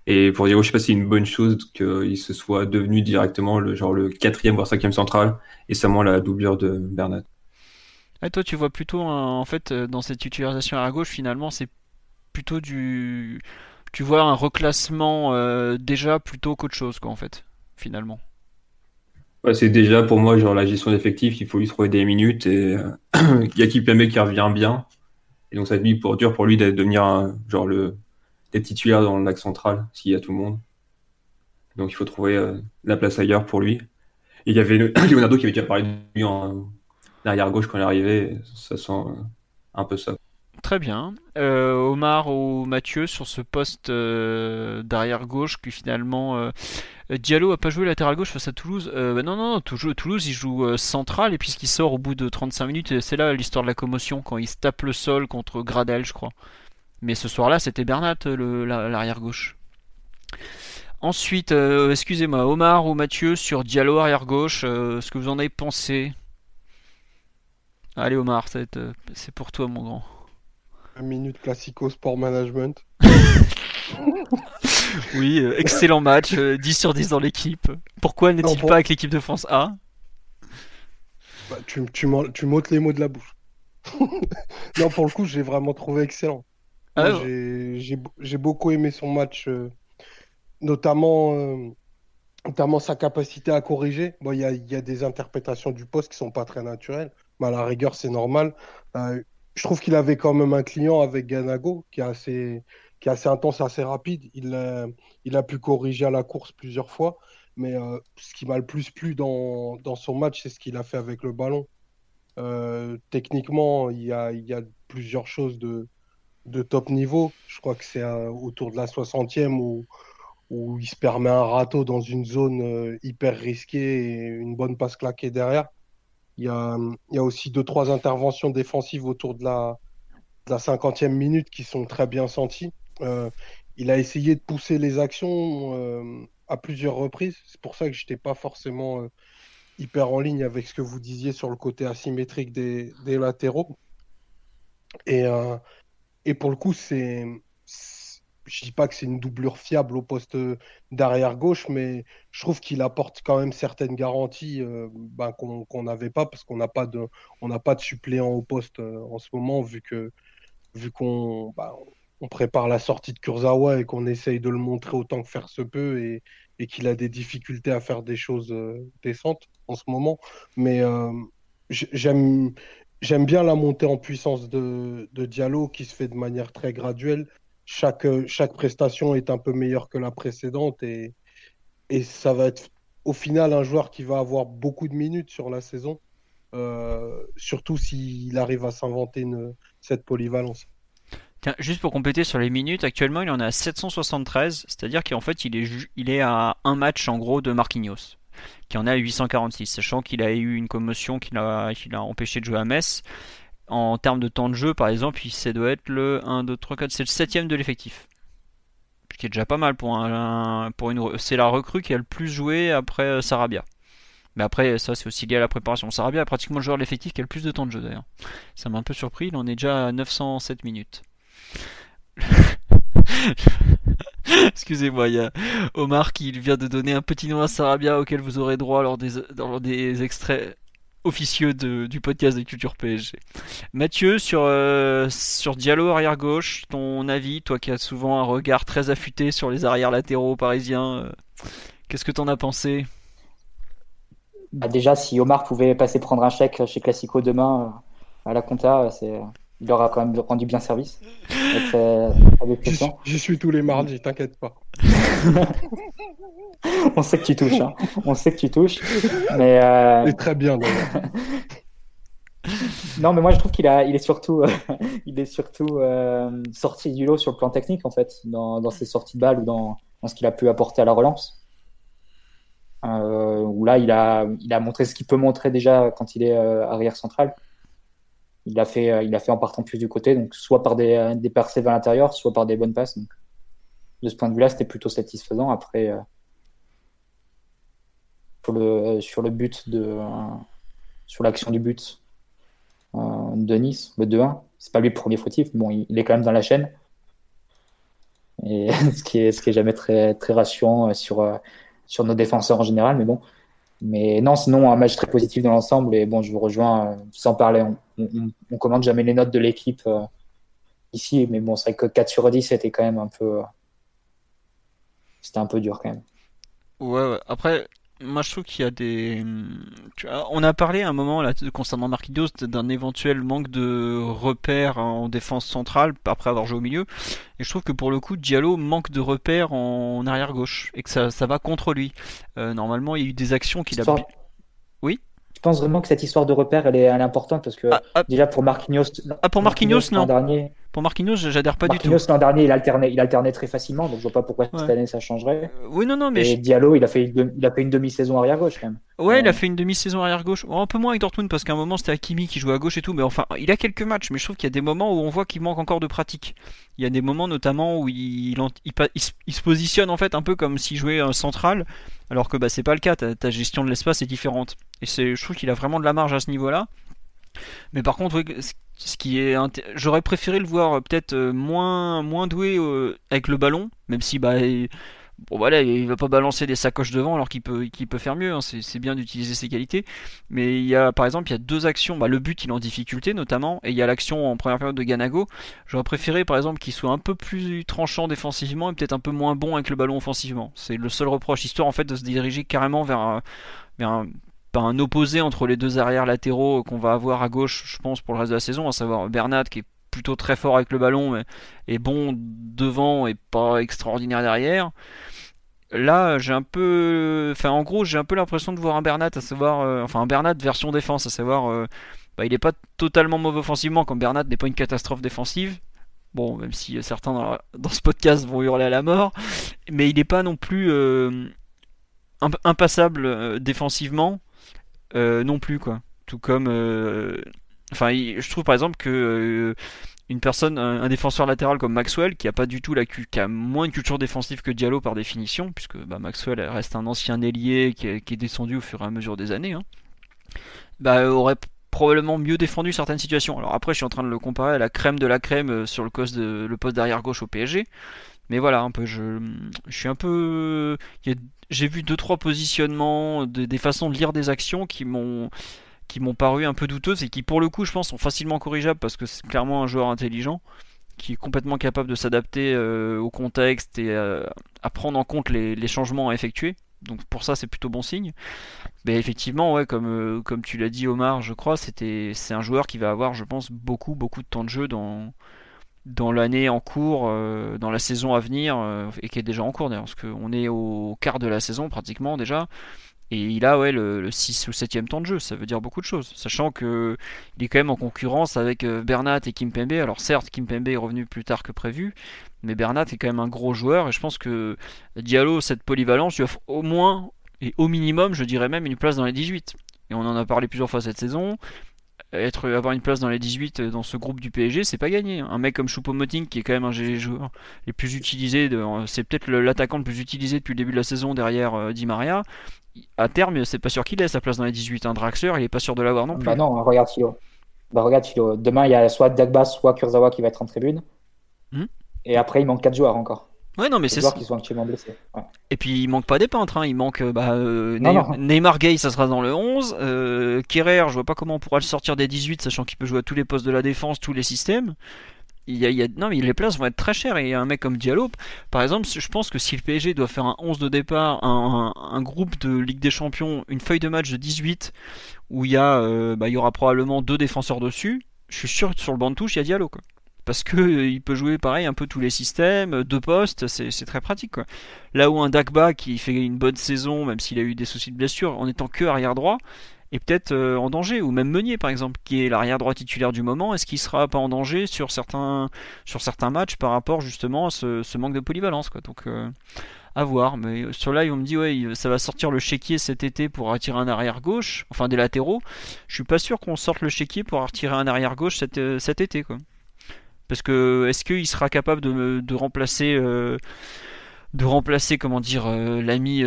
Et pour dire, je sais pas si c'est une bonne chose qu'il se soit devenu directement le genre le quatrième voire cinquième central et seulement la doublure de Bernat. Et toi, tu vois plutôt en fait dans cette utilisation à gauche, finalement, c'est plutôt du tu vois un reclassement euh, déjà plutôt qu'autre chose quoi en fait finalement. Ouais, c'est déjà pour moi genre la gestion d'effectifs, il faut lui trouver des minutes et euh, il y a qui Kipembe qui revient bien et donc ça devient pour dur pour lui de devenir un, genre le d'être titulaire dans l'axe central s'il y a tout le monde. Donc il faut trouver euh, la place ailleurs pour lui. Et il y avait Leonardo qui avait déjà parlé de lui en arrière gauche quand il est arrivé, ça sent euh, un peu ça. Très bien. Euh, Omar ou Mathieu sur ce poste euh, d'arrière gauche qui finalement euh, Diallo a pas joué latéral gauche face à Toulouse. Bah non non, Toulouse, Toulouse il joue central et puisqu'il sort au bout de 35 minutes, c'est là l'histoire de la commotion quand il se tape le sol contre Gradel, je crois. Mais ce soir-là, c'était Bernat l'arrière gauche. Ensuite, excusez-moi, Omar ou Mathieu sur Diallo arrière gauche, ce que vous en avez pensé? Allez Omar, c'est pour toi mon grand. Minute classico sport management. oui, euh, excellent match, 10 euh, sur 10 dans l'équipe. Pourquoi n'est-il pas avec l'équipe de France A? Bah, Tu, tu m'ôtes les mots de la bouche. non, pour le coup, j'ai vraiment trouvé excellent. Ah j'ai beaucoup aimé son match, euh, notamment, notamment sa capacité à corriger. Il bon, y, a, y, a, des interprétations du poste qui sont pas très naturelles, mais à la rigueur, c'est normal je trouve qu'il avait quand même un client avec Ganago qui est assez, qui est assez intense, assez rapide. Il, a, il a pu corriger à la course plusieurs fois. Mais euh, ce qui m'a le plus plu dans, dans son match, c'est ce qu'il a fait avec le ballon. Euh, techniquement, il y, a, il y a plusieurs choses de, de top niveau. Je crois que c'est euh, autour de la 60e où, où il se permet un râteau dans une zone hyper risquée et une bonne passe claquée derrière. Il y a, il y a aussi deux, trois interventions défensives autour de la, de la 50e minute qui sont très bien senties. Euh, il a essayé de pousser les actions euh, à plusieurs reprises. C'est pour ça que je n'étais pas forcément euh, hyper en ligne avec ce que vous disiez sur le côté asymétrique des, des latéraux. Et, et pour le coup, c'est je dis pas que c'est une doublure fiable au poste d'arrière gauche, mais je trouve qu'il apporte quand même certaines garanties euh, ben, qu'on n'avait pas parce qu'on n'a pas de on n'a pas de suppléant au poste euh, en ce moment vu que vu qu'on ben, on prépare la sortie de Kurzawa et qu'on essaye de le montrer autant que faire se peut et, qu'il a des difficultés à faire des choses euh, décentes en ce moment. Mais j'aime j'aime bien la montée en puissance de, de Diallo qui se fait de manière très graduelle chaque, euh, chaque prestation est un peu meilleure que la précédente et, et ça va être au final un joueur qui va avoir beaucoup de minutes sur la saison, euh, surtout s'il arrive à s'inventer cette polyvalence. Juste pour compléter sur les minutes, actuellement il en a 773, c'est-à-dire qu'en fait il est, il est à un match en gros de Marquinhos, qui en a 846, sachant qu'il a eu une commotion qui l'a empêché de jouer à Metz en termes de temps de jeu, par exemple, ça doit être le 1, 2, 3, 4, c'est le septième de l'effectif. Ce qui est déjà pas mal pour, un, une. C'est la recrue qui a le plus joué après euh, Sarabia. Mais après, ça c'est aussi lié à la préparation. Sarabia est pratiquement le joueur de l'effectif qui a le plus de temps de jeu d'ailleurs. Ça m'a un peu surpris, il en est déjà à 907 minutes. Excusez-moi, il y a Omar qui vient de donner un petit nom à Sarabia auquel vous aurez droit lors des extraits officieux du podcast de Culture PSG. Mathieu, sur, euh, sur Diallo arrière gauche, ton avis, toi qui as souvent un regard très affûté sur les arrières latéraux parisiens, euh, qu'est-ce que t'en as pensé? Bah Déjà, si Omar pouvait passer prendre un chèque chez Classico demain euh, à la compta, c'est il aura quand même rendu bien service. J'y suis tous les mardis, t'inquiète pas. On sait que tu touches. Hein. On sait que tu touches. Mais euh... très bien. non, mais moi je trouve qu'il a, il est surtout, il est surtout sorti du lot sur le plan technique en fait, dans, dans ses sorties de balles ou dans, dans ce qu'il a pu apporter à la relance. où là, il a, il a montré ce qu'il peut montrer déjà quand il est arrière central il a fait, euh, il a fait en partant plus du côté, donc soit par des, euh, des percées vers l'intérieur, soit par des bonnes passes. Donc, de ce point de vue-là, c'était plutôt satisfaisant. Après, euh, sur, le, sur le but de, sur l'action du but de Nice, le 2-1, c'est pas lui le premier fautif, bon, il, est quand même dans la chaîne. Et ce qui est, ce qui est jamais très, très rassurant sur, sur nos défenseurs en général, mais bon. Mais non, sinon, un match très positif dans l'ensemble. Et bon, je vous rejoins, sans parler, on, on, commande jamais les notes de l'équipe euh, ici, mais bon, c'est vrai que 4 sur 10, c'était quand même un peu. Euh, c'était un peu dur quand même. Ouais, ouais. après, moi je trouve qu'il y a des. on a parlé à un moment là concernant Marquinhos d'un éventuel manque de repères en défense centrale après avoir joué au milieu. Et je trouve que pour le coup, Diallo manque de repères en arrière gauche et que ça, ça va contre lui. Euh, normalement, il y a eu des actions qu'il a. Oui? Je pense vraiment que cette histoire de repère, elle est, importante parce que ah, ah. déjà pour Marquinhos. Ah, pour Marquinhos, non. Dernier, pour Marquinhos, j'adhère pas du tout. Marquinhos l'an dernier, il alternait, il alternait très facilement, donc je vois pas pourquoi cette année ça changerait. Euh, oui, non, non, mais. Et Diallo, il a fait, une, il a fait une demi-saison arrière gauche quand même. Ouais, il a fait une demi-saison arrière gauche. un peu moins avec Dortmund parce qu'à un moment c'était Hakimi qui jouait à gauche et tout, mais enfin, il a quelques matchs, mais je trouve qu'il y a des moments où on voit qu'il manque encore de pratique. Il y a des moments notamment où il, il, se positionne en fait un peu comme s'il jouait un central alors que bah, c'est pas le cas, ta, gestion de l'espace est différente. Et je trouve qu'il a vraiment de la marge à ce niveau-là. Mais par contre, ce qui est, j'aurais préféré le voir euh, peut-être euh, moins, moins doué euh, avec le ballon, même si bah, Bon voilà, il va pas balancer des sacoches devant alors qu'il peut, qu'il peut faire mieux. Hein. C'est bien d'utiliser ses qualités. Mais il y a, par exemple, il y a deux actions. Bah, le but, il est en difficulté notamment, et il y a l'action en première période de Ganago. J'aurais préféré, par exemple, qu'il soit un peu plus tranchant défensivement et peut-être un peu moins bon avec le ballon offensivement. C'est le seul reproche, histoire en fait de se diriger carrément vers vers un un opposé entre les deux arrières latéraux qu'on va avoir à gauche, je pense, pour le reste de la saison, à savoir Bernat qui est plutôt très fort avec le ballon, mais est bon devant et pas extraordinaire derrière. Là, j'ai un peu, enfin, en gros, j'ai un peu l'impression de voir un Bernat, à savoir, euh, enfin, un Bernat version défense, à savoir, euh, bah, il n'est pas totalement mauvais offensivement, comme Bernat n'est pas une catastrophe défensive. Bon, même si certains dans, ce podcast vont hurler à la mort, mais il n'est pas non plus euh, impassable défensivement non plus, quoi. Tout comme, enfin, je trouve par exemple que une personne, un, défenseur latéral comme Maxwell, qui a pas du tout la qui a moins de culture défensive que Diallo par définition, puisque bah, Maxwell reste un ancien ailier qui, est descendu au fur et à mesure des années, hein, bah, aurait probablement mieux défendu certaines situations. Alors après, je suis en train de le comparer à la crème de la crème euh, sur le poste de le poste d'arrière gauche au PSG. Mais voilà, un peu, je suis un peu, j'ai vu deux trois positionnements, des façons de lire des actions qui m'ont qui m'ont paru un peu douteuses et qui pour le coup je pense sont facilement corrigeables parce que c'est clairement un joueur intelligent qui est complètement capable de s'adapter euh, au contexte et à prendre en compte les, changements à effectuer. Donc pour ça c'est plutôt bon signe. Mais effectivement ouais comme, euh, comme tu l'as dit Omar je crois c'était c'est un joueur qui va avoir je pense beaucoup beaucoup de temps de jeu dans dans l'année en cours, dans la saison à venir, et qui est déjà en cours d'ailleurs, parce qu'on est au quart de la saison pratiquement déjà. Et il a ouais, le, 6 ou 7ème temps de jeu, ça veut dire beaucoup de choses. Sachant que il est quand même en concurrence avec euh, Bernat et Kimpembe. Alors certes, Kimpembe est revenu plus tard que prévu, mais Bernat est quand même un gros joueur. Et je pense que Diallo, cette polyvalence, lui offre au moins et au minimum, je dirais même, une place dans les 18. Et on en a parlé plusieurs fois cette saison. Être, avoir une place dans les 18 euh, dans ce groupe du PSG, c'est pas gagné. Un mec comme Choupo-Moting, qui est quand même un des joueurs les plus utilisés, c'est peut-être l'attaquant le plus utilisé depuis le début de la saison derrière euh, Di Maria à terme, c'est pas sûr qu'il ait sa place dans les 18. Un Draxler, il est pas sûr de l'avoir non plus. Bah non, regarde Philo. Bah regarde Philo. Demain, il y a soit Dagba, soit Kurzawa qui va être en tribune. Hmm? Et après, il manque 4 joueurs encore. Ouais, non, mais c'est ça. qui sont actuellement blessés. Et puis, il manque pas des peintres. Hein. Il manque bah, euh, Neymar Gay, ça sera dans le 11. Euh, je vois pas comment on pourra le sortir des 18, sachant qu'il peut jouer à tous les postes de la défense, tous les systèmes il y a, non mais les places vont être très chères et un mec comme Diallo par exemple je pense que si le PSG doit faire un 11 de départ un, groupe de Ligue des Champions une feuille de match de 18 où il y a euh, bah, il y aura probablement deux défenseurs dessus je suis sûr que sur le banc de touche il y a Diallo quoi parce que euh, il peut jouer pareil un peu tous les systèmes, deux postes, c'est très pratique quoi. Là où un Dakba qui fait une bonne saison, même s'il a eu des soucis de blessure, en étant que arrière droit, est peut-être en danger, ou même Meunier par exemple, qui est l'arrière droit titulaire du moment, est-ce qu'il sera pas en danger sur certains, sur certains matchs par rapport justement à ce, manque de polyvalence quoi. Donc à voir. Mais sur live, on me dit, ouais, ça va sortir le chéquier cet été pour attirer un arrière gauche, enfin des latéraux. Je suis pas sûr qu'on sorte le chéquier pour attirer un arrière gauche cet, euh, cet été, quoi. Parce que est-ce qu'il sera capable de, de remplacer, euh, de remplacer, comment dire, euh, l'ami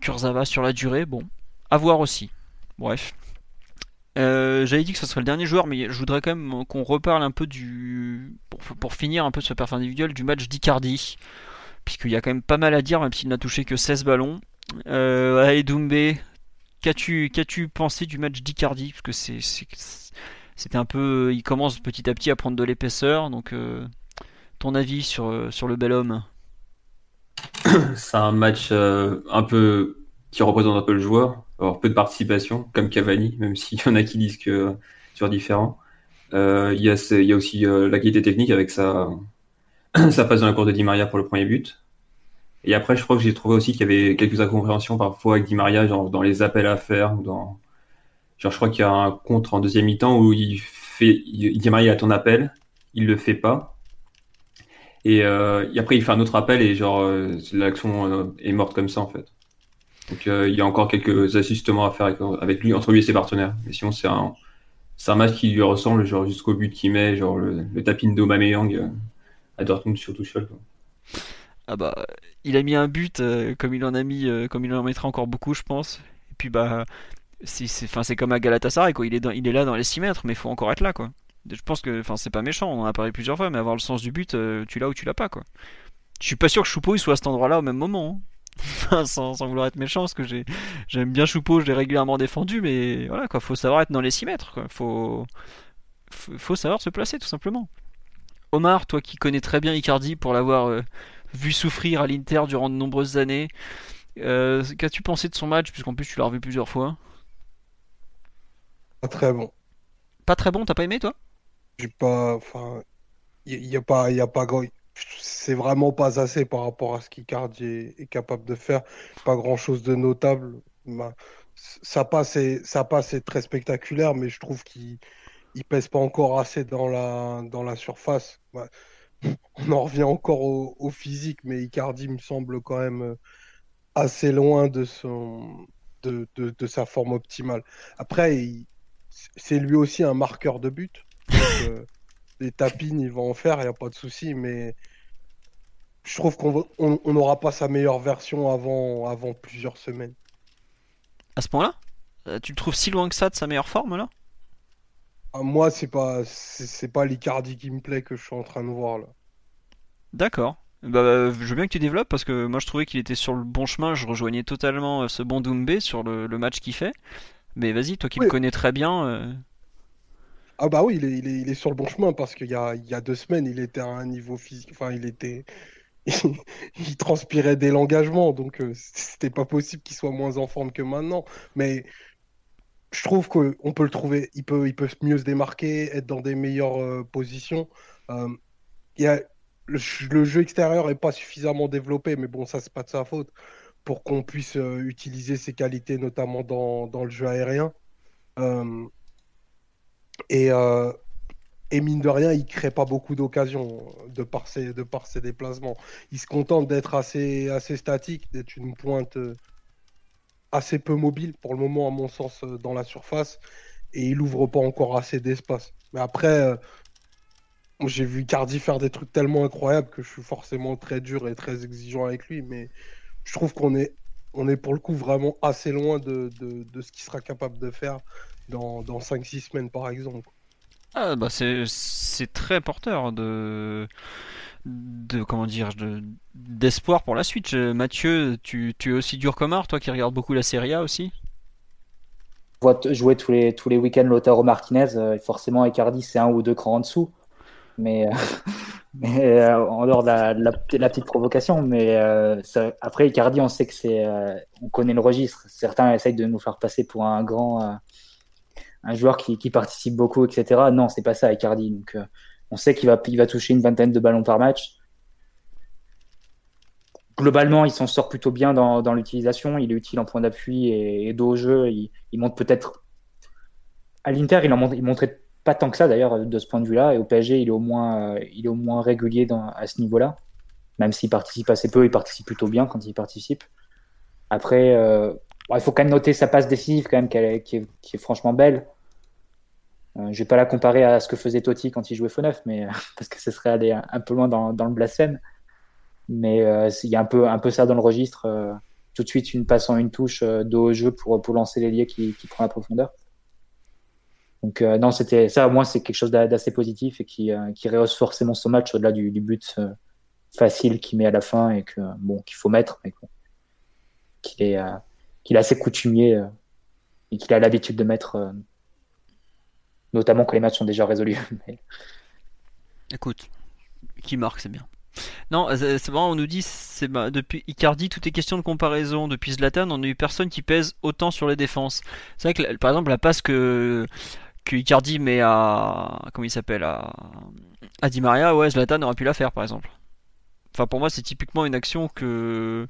Kurzawa sur la durée? Bon, à voir aussi. Bref. J'avais dit que ce serait le dernier joueur, mais je voudrais quand même qu'on reparle un peu du. Pour, finir un peu de ce perf individuel, du match d'Icardi puisqu'il y a quand même pas mal à dire, même s'il n'a touché que 16 ballons. Euh, allez, Doumbé, qu'as-tu, qu'as-tu pensé du match d'Icardi? Parce que c'est, c'était un peu. Il commence petit à petit à prendre de l'épaisseur, donc euh, ton avis sur, euh, sur le bel homme? C'est un match euh, un peu qui représente un peu le joueur, alors peu de participation, comme Cavani, même s'il y en a qui disent que c'est différent. Il y, a, aussi la qualité technique avec sa, ça passe dans la cour de Di Maria pour le premier but. Et après, je crois que j'ai trouvé aussi qu'il y avait quelques incompréhensions parfois avec Di Maria, genre dans les appels à faire, dans... genre je crois qu'il y a un contre en deuxième mi-temps où il fait, Di Maria a ton appel, il le fait pas. Et, euh, après, il fait un autre appel et genre euh, l'action euh, est morte comme ça en fait. Donc il y a encore quelques ajustements à faire avec, lui, entre lui et ses partenaires. Mais sinon, c'est un, c'est un match qui lui ressemble, genre jusqu'au but qu'il met, genre le, le tapin d'Aubameyang à Dortmund surtout seul. Ah bah, il a mis un but euh, comme il en a mis, euh, comme il en mettra encore beaucoup, je pense. Et puis bah, c'est, enfin, c'est comme à Galatasaray, quoi. Il est, il est là dans les 6 mètres, mais il faut encore être là, quoi. Je pense que, enfin, c'est pas méchant, on en a parlé plusieurs fois, mais avoir le sens du but, euh, tu l'as ou tu l'as pas, quoi. Je suis pas sûr que Choupeau il soit à cet endroit-là au même moment. Hein. sans, vouloir être méchant, parce que j'ai, j'aime bien Choupeau, je l'ai régulièrement défendu, mais voilà, quoi. Faut savoir être dans les 6 mètres, quoi. Faut, faut savoir se placer, tout simplement. Omar, toi qui connais très bien Icardi pour l'avoir euh, vu souffrir à l'Inter durant de nombreuses années, euh, qu'as-tu pensé de son match? Puisqu'en plus tu l'as revu plusieurs fois. Pas très bon. Pas très bon, t'as pas aimé toi? J'ai pas. Enfin. Il n'y a, pas, y a pas C'est vraiment pas assez par rapport à ce qu'Icardi est, capable de faire. Pas grand chose de notable. Ça passe, ça passe est très spectaculaire, mais je trouve qu'il il pèse pas encore assez dans la, dans la surface. On en revient encore au, physique, mais Icardi me semble quand même assez loin de, son, de, de, sa forme optimale. Après, c'est lui aussi un marqueur de but. Euh, les tapines, il va en faire, il n'y a pas de souci, mais je trouve qu'on n'aura pas sa meilleure version avant, avant plusieurs semaines. À ce point-là? Euh, Tu le trouves si loin que ça de sa meilleure forme, là? Ah, moi, c'est pas, c'est pas l'Icardi qui me plaît que je suis en train de voir là. D'accord. Bah, je veux bien que tu développes parce que moi je trouvais qu'il était sur le bon chemin. Je rejoignais totalement euh, ce bon Doumbé sur le, match qu'il fait. Mais vas-y, toi qui le connais très bien. Euh. Ah bah oui, il est, il est, sur le bon chemin parce qu'il y a, il y a deux semaines, il était à un niveau physique. Enfin, il était. il transpirait dès l'engagement, donc euh, c'était pas possible qu'il soit moins en forme que maintenant. Mais je trouve qu'on peut le trouver, il peut, il peut mieux se démarquer, être dans des meilleures euh, positions. Euh, y a, le, jeu extérieur n'est pas suffisamment développé, mais bon, ça, c'est pas de sa faute, pour qu'on puisse euh, utiliser ses qualités, notamment dans, dans le jeu aérien. Euh, et, et, mine de rien, il crée pas beaucoup d'occasions de, par ses, de par ses déplacements. Il se contente d'être assez, assez statique, d'être une pointe assez peu mobile pour le moment, à mon sens, euh, dans la surface. Et il ouvre pas encore assez d'espace. Mais après, euh, j'ai vu Cardi faire des trucs tellement incroyables que je suis forcément très dur et très exigeant avec lui. Mais je trouve qu'on est, on est pour le coup vraiment assez loin de, de, ce qu'il sera capable de faire dans, dans 5-6 semaines, par exemple. Ah, bah c'est très porteur de de comment dire d'espoir pour la suite. Mathieu, tu, tu, es aussi dur comme art, toi qui regardes beaucoup la Serie A aussi. Je vois jouer tous les tous les week-ends Lautaro Martinez, euh, forcément Icardi c'est un ou deux crans en dessous, mais, euh, euh, en dehors de la, petite provocation, mais après Icardi on sait que c'est on connaît le registre. Certains essayent de nous faire passer pour un grand un joueur qui, participe beaucoup, etc. Non, c'est pas ça Icardi. Donc on sait qu'il va, il va toucher une vingtaine de ballons par match. Globalement, il s'en sort plutôt bien dans, l'utilisation. Il est utile en point d'appui et, et dos au jeu. Il, monte peut-être à l'Inter, il, en, il montrait pas tant que ça d'ailleurs de ce point de vue-là. Et au PSG, il est au moins, il est au moins régulier à ce niveau-là. Même s'il participe assez peu, il participe plutôt bien quand il participe. Après, il faut quand même noter sa passe décisive quand même, qui est, franchement belle. Euh, je vais pas la comparer à ce que faisait Totti quand il jouait faux neuf, mais parce que ce serait aller un, peu loin dans, le blasphème. Mais euh, il y a un peu, ça dans le registre. Euh, tout de suite, une passe en une touche de haut jeu pour, lancer l'ailier qui, qui prend la profondeur. Donc non, c'était ça. Au moins, c'est quelque chose d'assez positif et qui, qui rehausse forcément son match au-delà du, but facile qu'il met à la fin et que bon qu'il faut mettre, mais qu'il est qu'il assez coutumier euh, et qu'il a l'habitude de mettre, euh, notamment quand les matchs sont déjà résolus. Écoute, qui marque, c'est bien. Non, c'est on nous dit, c'est depuis Icardi, tout est question de comparaison. Depuis Zlatan, on n'a eu personne qui pèse autant sur les défenses. C'est vrai que, par exemple, la passe que, que Icardi met à. Comment il s'appelle à, à Di Maria, ouais, Zlatan aurait pu la faire, par exemple. Enfin, pour moi, c'est typiquement une action que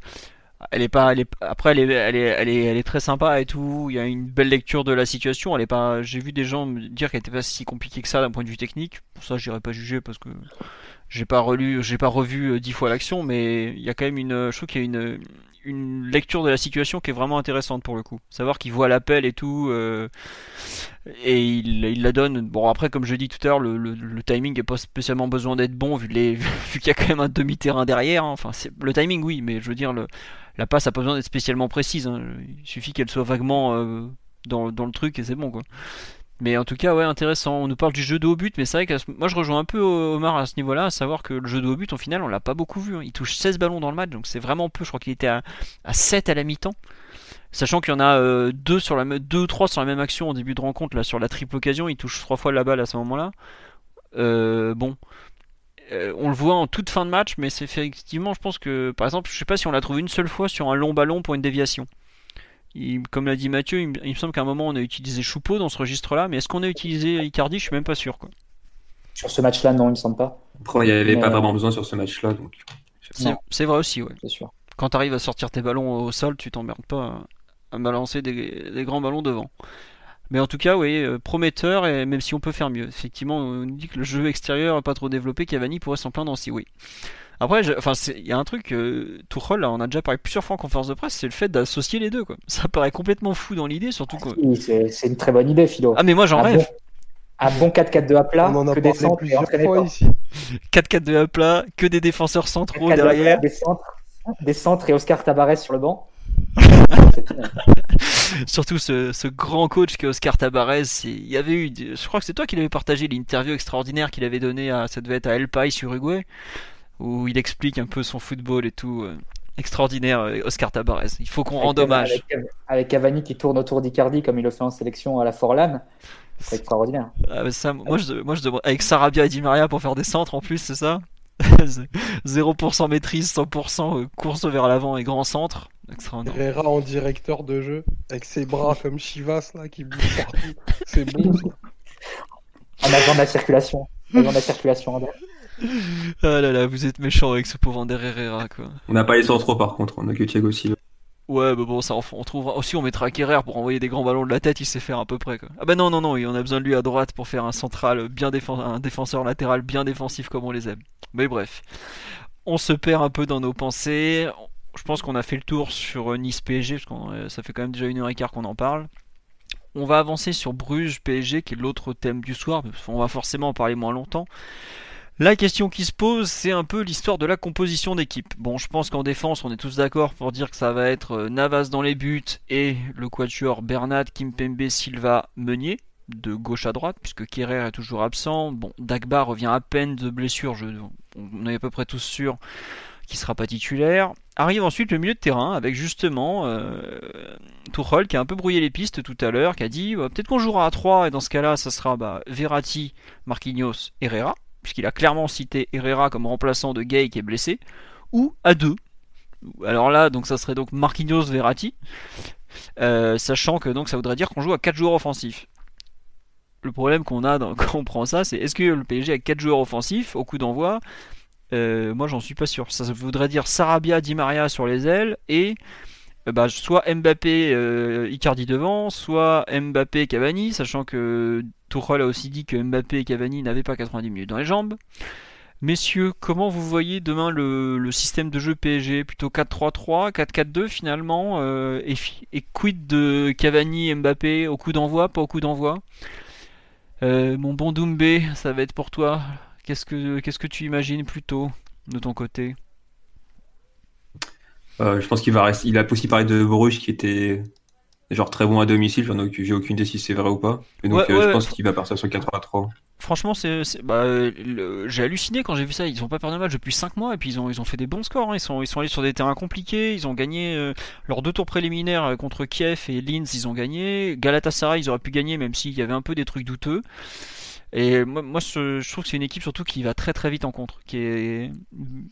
elle est pas après elle est très sympa et tout il y a une belle lecture de la situation elle est pas j'ai vu des gens me dire qu'elle était pas si compliquée que ça d'un point de vue technique pour ça j'irai pas juger parce que j'ai pas relu j'ai pas revu euh, dix fois l'action mais il y a quand même une je trouve qu'il y a une une lecture de la situation qui est vraiment intéressante pour le coup. Savoir qu'il voit l'appel et tout, euh, et il, la donne. Bon, après, comme je dis tout à l'heure, le, timing n'est pas spécialement besoin d'être bon vu, les, vu qu'il y a quand même un demi-terrain derrière. Hein. Enfin, le timing, oui, mais je veux dire, la passe a pas besoin d'être spécialement précise. Hein. Il suffit qu'elle soit vaguement euh, dans, dans, le truc et c'est bon, quoi. Mais en tout cas, ouais, intéressant. On nous parle du jeu de haut but, mais c'est vrai que moi je rejoins un peu Omar à ce niveau-là, à savoir que le jeu de haut but, au final, on l'a pas beaucoup vu. Hein. Il touche 16 ballons dans le match, donc c'est vraiment peu. Je crois qu'il était à, 7 à la mi-temps. Sachant qu'il y en a 2 euh, sur la 2 3 sur la même action en début de rencontre, là sur la triple occasion, il touche 3 fois la balle à ce moment-là. Euh, bon. Euh, on le voit en toute fin de match, mais c'est effectivement, je pense que, par exemple, je sais pas si on l'a trouvé une seule fois sur un long ballon pour une déviation comme l'a dit Mathieu, il, me semble qu'à un moment on a utilisé Choupeau dans ce registre-là, mais est-ce qu'on a utilisé Icardi? Je suis même pas sûr. Quoi. Sur ce match-là, non, il me semble pas. Après, il n'y avait pas vraiment besoin sur ce match-là. Donc... C'est vrai aussi, ouais. Sûr. Quand tu arrives à sortir tes ballons au sol, tu t'emmerdes pas à, balancer des, grands ballons devant. Mais en tout cas, oui, euh, prometteur, et même si on peut faire mieux. Effectivement, on nous dit que le jeu extérieur n'est pas trop développé, Cavani pourrait s'en plaindre aussi, oui. Après, enfin, il y a un truc, euh, Tuchel, là, on a déjà parlé plusieurs fois en conférence de presse, c'est le fait d'associer les deux, quoi. Ça paraît complètement fou dans l'idée, surtout que. Oui, c'est une très bonne idée, Philo. Ah, mais moi j'en rêve. un bon 4-4-2 à plat, on en a que des centres plusieurs fois ici. 4-4-2 à plat, que des défenseurs centraux derrière. des, centres, des centres et Oscar Tabarez sur le banc. Surtout ce, ce, grand coach qui est Oscar Tabarez. Il y avait eu, je crois que c'est toi qui l'avais partagé l'interview extraordinaire qu'il avait donnée à, ça devait être à El Pai sur Uruguay où il explique un peu son football et tout. Euh, extraordinaire, euh, Oscar Tabarez. Il faut qu'on rende hommage. Avec, Cavani qui tourne autour d'Icardi comme il le fait en sélection à la Forlan. C'est extraordinaire. Ah, ça, moi, je, moi, je demande, avec Sarabia et Di Maria pour faire des centres en plus, c'est ça? 0% maîtrise, 100% euh, course vers l'avant et grand centre. Herrera en directeur de jeu, avec ses bras comme Chivas là, qui bouge partout. C'est bon. En avant de la circulation. En avant de la circulation, ah là là, vous êtes méchant avec ce pauvre Ander Herrera quoi. On n'a pas les trop par contre, on a que Thiago Silva. Ouais, bah bon, ça on, trouvera. Aussi, on mettra Kerrer pour envoyer des grands ballons de la tête, il sait faire à peu près quoi. Ah bah non, non, non, on a besoin de lui à droite pour faire un central bien un défenseur latéral bien défensif comme on les aime. Mais bref, on se perd un peu dans nos pensées. Je pense qu'on a fait le tour sur Nice PSG, parce que euh, ça fait quand même déjà une heure et quart qu'on en parle. On va avancer sur Bruges PSG, qui est l'autre thème du soir, on va forcément en parler moins longtemps. La question qui se pose, c'est un peu l'histoire de la composition d'équipe. Bon, je pense qu'en défense, on est tous d'accord pour dire que ça va être euh, Navas dans les buts et le quatuor Bernat, Kimpembe, Silva, Meunier, de gauche à droite, puisque Kerrer est toujours absent. Bon, Dagba revient à peine de blessure, on est à peu près tous sûrs qu'il sera pas titulaire. Arrive ensuite le milieu de terrain avec justement euh, qui a un peu brouillé les pistes tout à l'heure, qui a dit bah, peut-être qu'on jouera à 3 et dans ce cas-là, ça sera bah, Verratti, Marquinhos, Herrera puisqu'il a clairement cité Herrera comme remplaçant de Gay qui est blessé, ou à deux. Alors là, donc ça serait donc Marquinhos Verratti, euh, sachant que donc ça voudrait dire qu'on joue à 4 joueurs offensifs. Le problème qu'on a quand on prend ça, c'est est-ce que le PSG a 4 joueurs offensifs au coup d'envoi? Euh, Moi j'en suis pas sûr. Ça voudrait dire Sarabia, Di Maria sur les ailes et bah, soit Mbappé, euh, Icardi devant, soit Mbappé, Cavani, sachant que Tuchel a aussi dit que Mbappé et Cavani n'avaient pas 90 minutes dans les jambes. Messieurs, comment vous voyez demain le, système de jeu PSG Plutôt 4-3-3, 4-4-2 finalement euh, et, quid de Cavani Mbappé? Au coup d'envoi, pas au coup d'envoi? Euh, Mon bon Doumbé, ça va être pour toi. Qu'est-ce que, qu'est-ce que tu imagines plutôt de ton côté? Euh, Je pense qu'il va rester. Il a aussi parlé de Bruges qui était genre très bon à domicile. Donc j'ai aucune idée si c'est vrai ou pas. Mais donc je pense qu'il va partir sur 4-3. Franchement, c'est, bah, j'ai halluciné quand j'ai vu ça. Ils n'ont pas perdu de match depuis 5 mois et puis ils ont, ils ont fait des bons scores. Hein. Ils, sont, ils sont allés sur des terrains compliqués. Ils ont gagné euh, leurs deux tours préliminaires euh, contre Kiev et Linz. Ils ont gagné. Galatasaray, ils auraient pu gagner même s'il y avait un peu des trucs douteux. Et moi, moi je, trouve que c'est une équipe surtout qui va très très vite en contre. Qui est,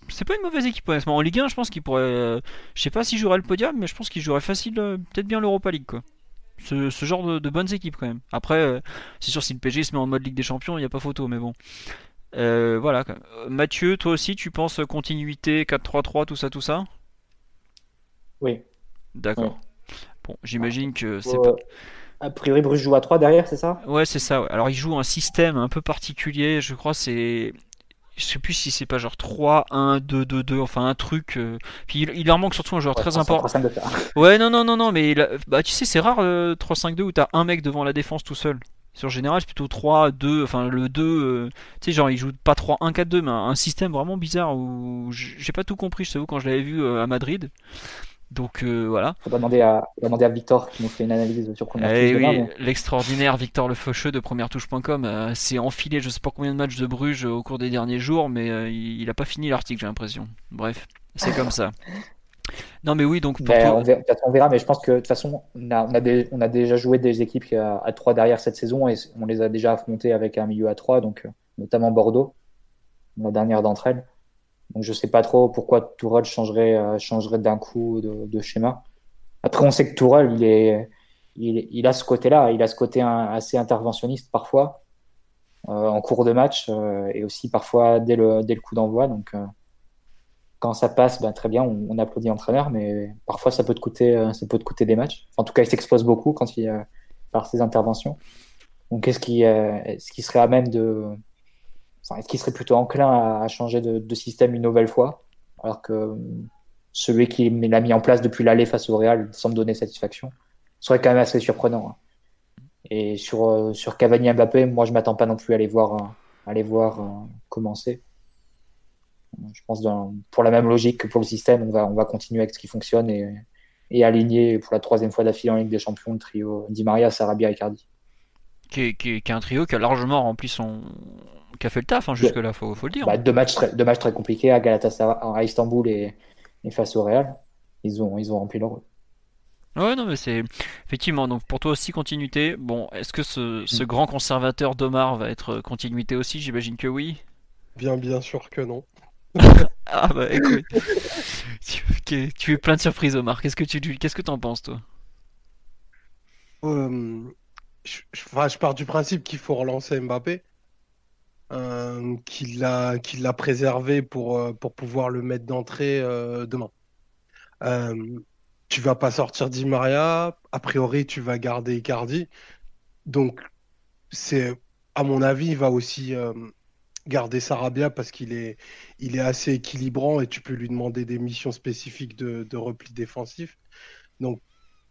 c'est pas une mauvaise équipe honnêtement. En Ligue 1, je pense qu'il pourrait, euh, je sais pas s'il jouerait le podium, mais je pense qu'il jouerait facile, peut-être bien l'Europa League quoi ce, genre de, bonnes équipes quand même. Après, euh, c'est sûr si le PG se met en mode Ligue des Champions, il n'y a pas photo, mais bon. Euh, voilà. Mathieu, toi aussi, tu penses continuité 4-3-3, tout ça, tout ça? Oui. D'accord. Bon, j'imagine que c'est pas... A priori, Bruce joue à 3 derrière, c'est ça? Ouais, c'est ça. Alors, il joue un système un peu particulier. Je crois c'est je sais plus si c'est pas genre 3, 1, 2, 2, 2, enfin un truc. Euh, puis il, leur manque surtout un joueur très important. Ouais, non, non, non, non, mais bah, tu sais, c'est rare 3, 5, 2 où t'as un mec devant la défense tout seul. Sur général, c'est plutôt 3, 2, enfin le 2, euh, tu sais, genre il joue pas 3, 1, 4, 2, mais un, système vraiment bizarre où j'ai pas tout compris, je t'avoue, quand je l'avais vu euh, à Madrid. Donc euh, voilà. Va demander à, demander à Victor qui nous fait une analyse sur première eh oui, L'extraordinaire Victor Le Faucheux de première touche.com euh, s'est enfilé je sais pas combien de matchs de Bruges au cours des derniers jours, mais euh, il, a pas fini l'article, j'ai l'impression. Bref, c'est comme ça. Non mais oui, donc pour ben, on, verra, mais je pense que de toute façon, on a, on a, déjà joué des équipes à, à 3 derrière cette saison et on les a déjà affrontées avec un milieu à 3, donc notamment Bordeaux, la dernière d'entre elles. Donc je sais pas trop pourquoi Tourelle changerait, euh, changerait d'un coup de, schéma. Après, on sait que Tourelle, il, est, il, a ce côté-là, il a ce côté assez interventionniste parfois, euh, en cours de match, euh, et aussi parfois dès le, dès le coup d'envoi. Donc quand ça passe, ben, très bien, on, applaudit l'entraîneur, mais parfois ça peut te coûter, ça peut te coûter des matchs. en tout cas, il s'expose beaucoup quand il, par ses interventions. Donc est-ce qu'il est qu serait à même de est-ce qu'il serait plutôt enclin à, changer de, système une nouvelle fois Alors que euh, celui qui l'a mis en place depuis l'aller face au Real semble donner satisfaction? Ce serait quand même assez surprenant. Hein. Et sur, euh, sur Cavani Mbappé, moi je m'attends pas non plus à les voir, euh, à voir commencer. Je pense pour la même logique que pour le système, on va, on va continuer avec ce qui fonctionne et, et aligner pour la troisième fois d'affilée en Ligue des Champions le trio Di Maria, Sarabia et Cardi. Qui qui est, un trio qui a largement rempli son, qui a fait le taf hein, jusque-là, faut, faut le dire. Bah, deux, matchs très, deux matchs très compliqués à Galatasaray, à Istanbul et, face au Real. Ils ont, ils ont rempli leur rôle. Ouais, non, mais c'est effectivement. Donc pour toi aussi continuité. Bon, est-ce que ce, ce, mm. grand conservateur d'Omar va être continuité aussi? J'imagine que oui. Bien, bien sûr que non. ah bah écoute, tu, tu, es plein de surprises, Omar. Qu'est-ce que tu, qu'est-ce que t'en penses, toi? Euh, je, je, pars du principe qu'il faut relancer Mbappé. Euh, qu'il l'a préservé pour, euh, pour pouvoir le mettre d'entrée euh, demain. tu vas pas sortir Di Maria, a priori tu vas garder Icardi. Donc c'est à mon avis, il va aussi garder Sarabia parce qu'il est, il est assez équilibrant et tu peux lui demander des missions spécifiques de, repli défensif. Donc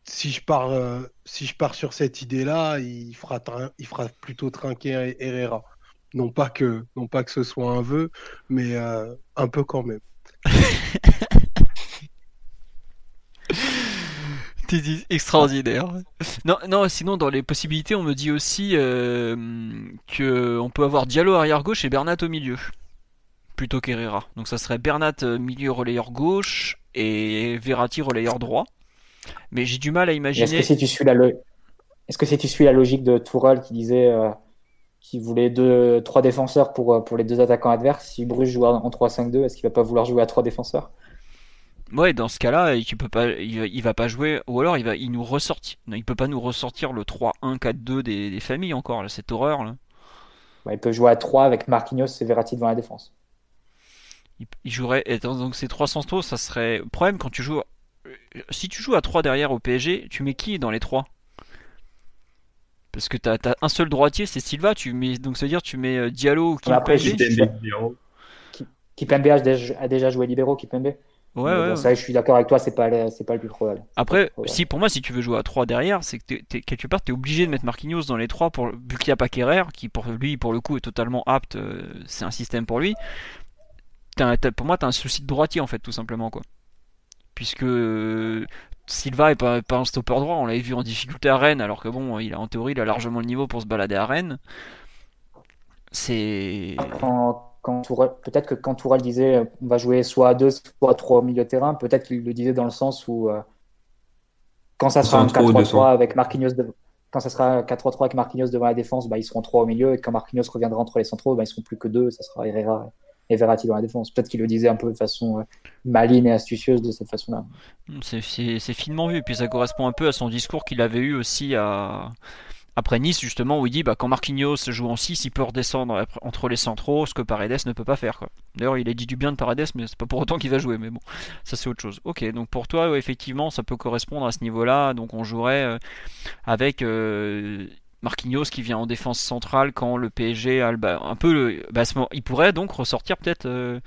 si je pars, si je pars sur cette idée-là, il il fera plutôt trinquer Herrera. Non pas que, non pas que ce soit un vœu, mais euh, un peu quand même. extraordinaire. Non, non, sinon dans les possibilités, on me dit aussi euh, que on peut avoir Diallo arrière gauche et Bernat au milieu, plutôt qu'Herrera. Donc ça serait Bernat euh, milieu relayeur gauche et Verratti relayeur droit. Mais j'ai du mal à imaginer. Est-ce que si tu suis la, est-ce que si tu suis la logique de Tourelle qui disait euh, qui voulait deux, trois défenseurs pour, euh, pour les deux attaquants adverses. Si Bruges joue en 3-5-2, est-ce qu'il va pas vouloir jouer à trois défenseurs? Ouais, dans ce cas-là, il peut pas, il, va pas jouer, ou alors il va, il nous ressortir. il peut pas nous ressortir le 3-1-4-2 des, des, familles encore, cette horreur là. il peut jouer à 3 avec Marquinhos et Verratti devant la défense. Il, jouerait, et donc c'est 300 ça serait. Le problème quand tu joues si tu joues à 3 derrière au PSG, tu mets qui dans les 3 Parce que tu as, un seul droitier, c'est Silva, tu mets, donc ça veut dire tu mets euh, Diallo ou Kimpembe. Kimpembe a déjà joué libéraux, Kimpembe. Ouais, ouais, ça, je suis d'accord avec toi, c'est pas, c'est pas le plus probable. Après, si pour moi, si tu veux jouer à 3 derrière, c'est que quelque part, tu es obligé de mettre Marquinhos dans les 3 pour, vu qu'il n'y a pas Kerrer, qui pour lui, pour le coup, est totalement apte, euh, c'est un système pour lui. pour moi, tu as un souci de droitier, en fait, tout simplement, quoi. Puisque euh, Silva est pas, pas un stopper droit, on l'avait vu en difficulté à Rennes, alors que bon, il a, en théorie, il a largement le niveau pour se balader à Rennes. C'est peut-être que quand Tourelle disait on va jouer soit à 2, soit à 3 au milieu de terrain, peut-être qu'il le disait dans le sens où euh, quand ça sera un 4-3-3 avec Marquinhos quand ça sera 4-3-3 avec Marquinhos devant la défense, bah, ils seront 3 au milieu et quand Marquinhos reviendra entre les centraux, bah, ils seront plus que 2, ça sera Herrera et Verratti dans la défense. Peut-être qu'il le disait un peu de façon euh, maligne et astucieuse de cette façon-là. C'est finement vu, et puis ça correspond un peu à son discours qu'il avait eu aussi après Nice, justement, où il dit bah, quand Marquinhos joue en 6, il peut redescendre entre les centraux, ce que Paredes ne peut pas faire. D'ailleurs, il a dit du bien de Paredes, mais c'est pas pour autant qu'il va jouer. Mais bon, ça c'est autre chose. Ok, donc pour toi, effectivement, ça peut correspondre à ce niveau-là. Donc on jouerait euh, avec euh, Marquinhos qui vient en défense centrale quand le PSG a le, un peu le. Bah, il pourrait donc ressortir peut-être. Euh,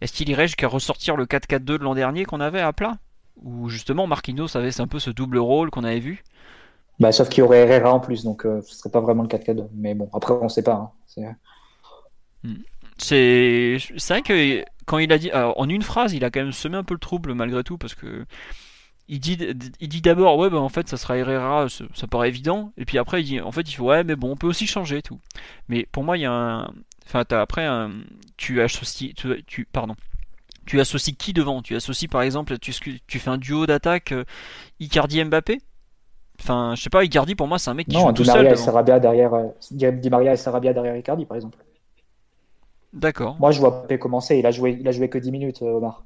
est-ce qu'il irait jusqu'à ressortir le 4-4-2 de l'an dernier qu'on avait à plat? Ou justement Marquinhos avait un peu ce double rôle qu'on avait vu? Bah, sauf qu'il y aurait Herrera en plus, donc euh, ce serait pas vraiment le 4K2. Mais bon, après, on sait pas. Hein. Hmm. C'est vrai que quand il a dit. en une phrase, il a quand même semé un peu le trouble malgré tout, parce que. Il dit, il dit d'abord, ouais, bah, en fait, ça sera Herrera, ça, paraît évident. Et puis après, il dit, en fait, il faut, ouais, mais bon, on peut aussi changer tout. Mais pour moi, il y a un. Enfin, as, après, un... tu associes. Tu, tu, pardon tu associes qui devant? Tu associes par exemple, tu, tu fais un duo d'attaque euh, Icardi Mbappé? Enfin, je sais pas, Icardi pour moi c'est un mec qui joue tout seul. Et Sarabia derrière, euh, Di Maria et Sarabia derrière Icardi par exemple. D'accord. Moi je vois Mbappé commencer, il a joué, il a joué que 10 minutes, euh, Omar.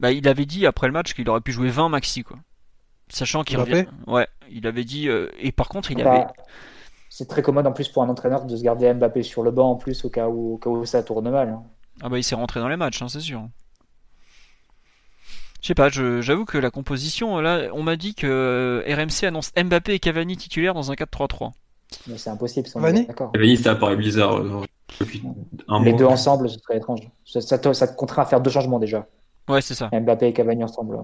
Bah, il avait dit après le match qu'il aurait pu jouer 20 maxi quoi. Sachant qu'il revient. Ouais, il avait dit euh, et par contre il bah, avait. C'est très commode en plus pour un entraîneur de se garder Mbappé sur le banc en plus au cas où, où ça tourne mal. Hein. Ah bah il s'est rentré dans les matchs, hein, c'est sûr. Je sais pas, j'avoue que la composition, là, on m'a dit que euh, RMC annonce Mbappé et Cavani titulaires dans un 4-3-3. Mais c'est impossible. Cavani Cavani, ça apparaît bizarre euh, depuis un Les deux ensemble, c'est très étrange. Ça, te, contraint à faire deux changements déjà. Ouais, c'est ça. Mbappé et Cavani ensemble.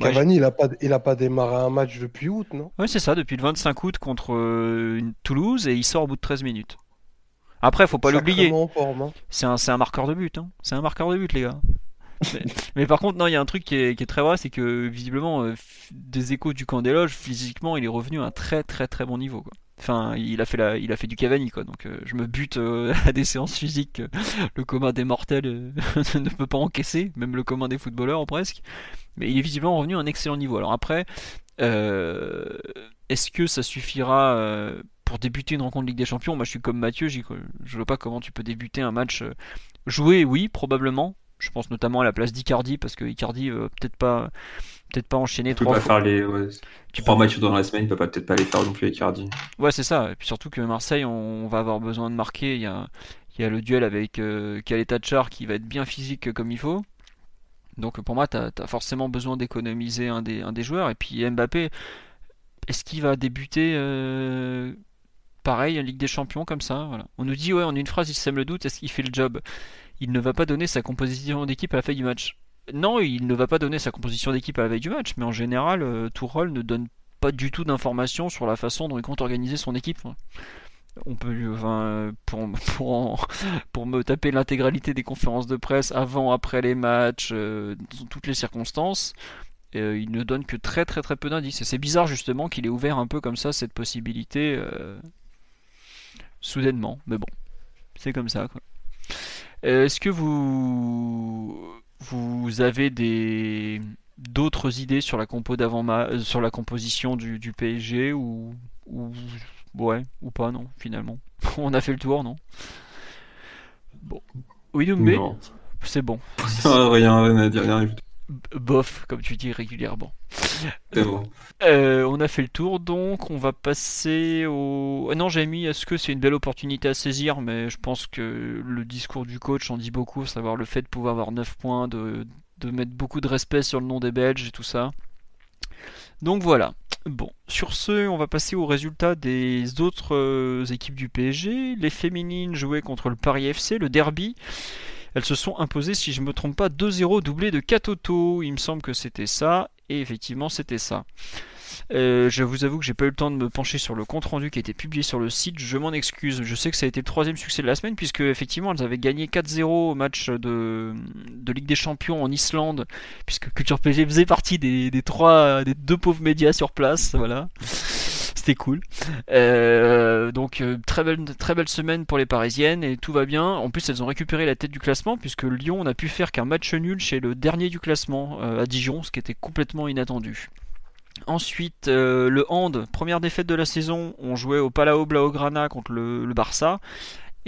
Cavani, il, a pas, il a pas démarré un match depuis août, non? Ouais, c'est ça, depuis le 25 août contre euh, Toulouse et il sort au bout de 13 minutes. Après, faut pas l'oublier. Hein. C'est un, un, marqueur de but. Hein. C'est un marqueur de but, les gars mais, par contre, non, il y a un truc qui est, très vrai, c'est que visiblement, euh, des échos du camp des loges, physiquement, il est revenu à un très très très bon niveau. Quoi. Enfin, il a fait la, il a fait du Cavani quoi. Donc, euh, je me bute euh, à des séances physiques. le commun des mortels ne peut pas encaisser, même le commun des footballeurs presque. Mais il est visiblement revenu à un excellent niveau. Alors après, est-ce que ça suffira pour débuter une rencontre Ligue des Champions? Moi, je suis comme Mathieu, je vois pas comment tu peux débuter un match. jouer, oui, probablement. Je pense notamment à la place d'Icardi parce que Icardi euh, peut-être pas peut-être pas enchaîner tu trois peux faire les trois matchs dans la semaine, il peut pas peut-être pas les faire non plus Icardi. Ouais, c'est ça. Et puis surtout que Marseille, on, va avoir besoin de marquer. Il y a, il y a le duel avec euh, Char qui va être bien physique comme il faut. Donc pour moi, tu as, forcément besoin d'économiser un des, un des joueurs. Et puis Mbappé, est-ce qu'il va débuter euh, pareil en Ligue des Champions comme ça? Voilà. On nous dit, ouais, en une phrase, il sème le doute, est-ce qu'il fait le job? Il ne va pas donner sa composition d'équipe à la fin du match. Non, il ne va pas donner sa composition d'équipe à la veille du match, mais en général, euh, Tourol ne donne pas du tout d'informations sur la façon dont il compte organiser son équipe. On peut, enfin, pour, pour, pour me taper l'intégralité des conférences de presse avant, après les matchs, euh, dans toutes les circonstances, euh, il ne donne que très très très peu d'indices. Et c'est bizarre justement qu'il ait ouvert un peu comme ça cette possibilité soudainement. Mais bon, c'est comme ça. Euh, est-ce que vous vous avez des d'autres idées sur la compo d'avant euh, sur la composition du, du PSG ou, ou ouais ou pas non finalement? On a fait le tour non? Bon. Oui mais c'est bon. Rien, rien à dire rien bof, comme tu dis régulièrement. Euh, on a fait le tour, donc on va passer au. Ah non, j'ai mis est-ce que c'est une belle opportunité à saisir, mais je pense que le discours du coach en dit beaucoup, savoir le fait de pouvoir avoir 9 points de, de mettre beaucoup de respect sur le nom des Belges et tout ça. Donc voilà. Bon, sur ce, on va passer aux résultats des autres euh, équipes du PSG. Les féminines jouaient contre le Paris FC, le derby. Elles se sont imposées, si je ne me trompe pas, 2-0 doublé de Katoto. Il me semble que c'était ça. Et effectivement, c'était ça. Euh, je vous avoue que j'ai pas eu le temps de me pencher sur le compte rendu qui a été publié sur le site. Je m'en excuse. Je sais que ça a été le troisième succès de la semaine puisque effectivement elles avaient gagné 4-0 au match de, Ligue des Champions en Islande puisque Culture PG faisait partie des, des des deux pauvres médias sur place. Voilà. C'était cool. Euh, donc euh, très belle semaine pour les Parisiennes et tout va bien. En plus elles ont récupéré la tête du classement puisque Lyon n'a pu faire qu'un match nul chez le dernier du classement à Dijon, ce qui était complètement inattendu. Ensuite, euh, le hand, première défaite de la saison, on jouait au Palau Blaugrana contre le, Barça.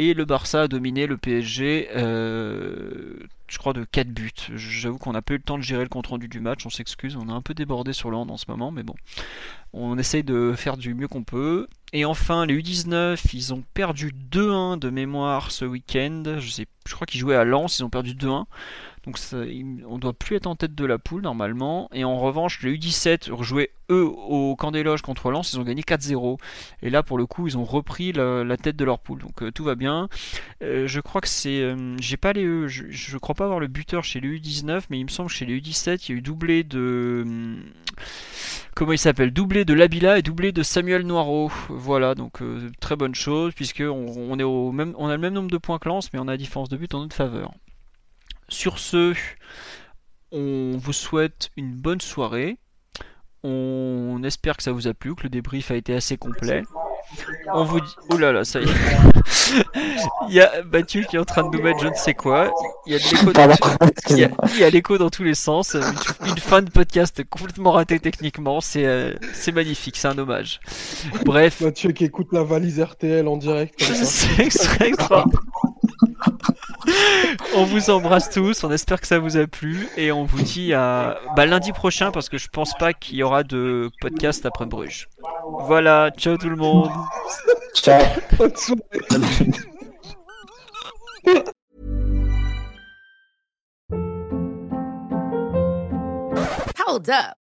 Et le Barça a dominé le PSG, euh, je crois, de 4 buts. J'avoue qu'on n'a pas eu le temps de gérer le compte rendu du match, on s'excuse, on a un peu débordé sur le hand en ce moment, mais bon. On essaye de faire du mieux qu'on peut. Et enfin, les U19, ils ont perdu 2-1 de mémoire ce week-end. Je, sais, je crois qu'ils jouaient à Lens, ils ont perdu 2-1. Donc ça, on doit plus être en tête de la poule normalement. Et en revanche, les U17 rejouaient eux au camp des loges contre Lens, ils ont gagné 4-0. Et là pour le coup, ils ont repris la, tête de leur poule. Donc euh, tout va bien. Euh, je crois que c'est, euh, j'ai pas les, je, je, crois pas avoir le buteur chez les U19, mais il me semble que chez les U17, il y a eu doublé de, comment il s'appelle, doublé de Labila et doublé de Samuel Noiro. Voilà, donc très bonne chose puisque on, est au même, on a le même nombre de points que Lens, mais on a la différence de but en notre faveur. Sur ce, on vous souhaite une bonne soirée. On espère que ça vous a plu, que le débrief a été assez complet. On vous dit. Oh là là, ça y est. il y a Mathieu qui est en train de nous mettre je ne sais quoi. Il y a l'écho dans... l'écho dans tous les sens. Une, fin de podcast complètement ratée techniquement. C'est euh, c'est magnifique, c'est un hommage. Bref. Mathieu qui écoute la valise RTL en direct. C'est extra, extra on vous embrasse tous, on espère que ça vous a plu et on vous dit à bah, lundi prochain parce que je pense pas qu'il y aura de podcast après Bruges. Voilà, ciao tout le monde. Ciao. Hold up.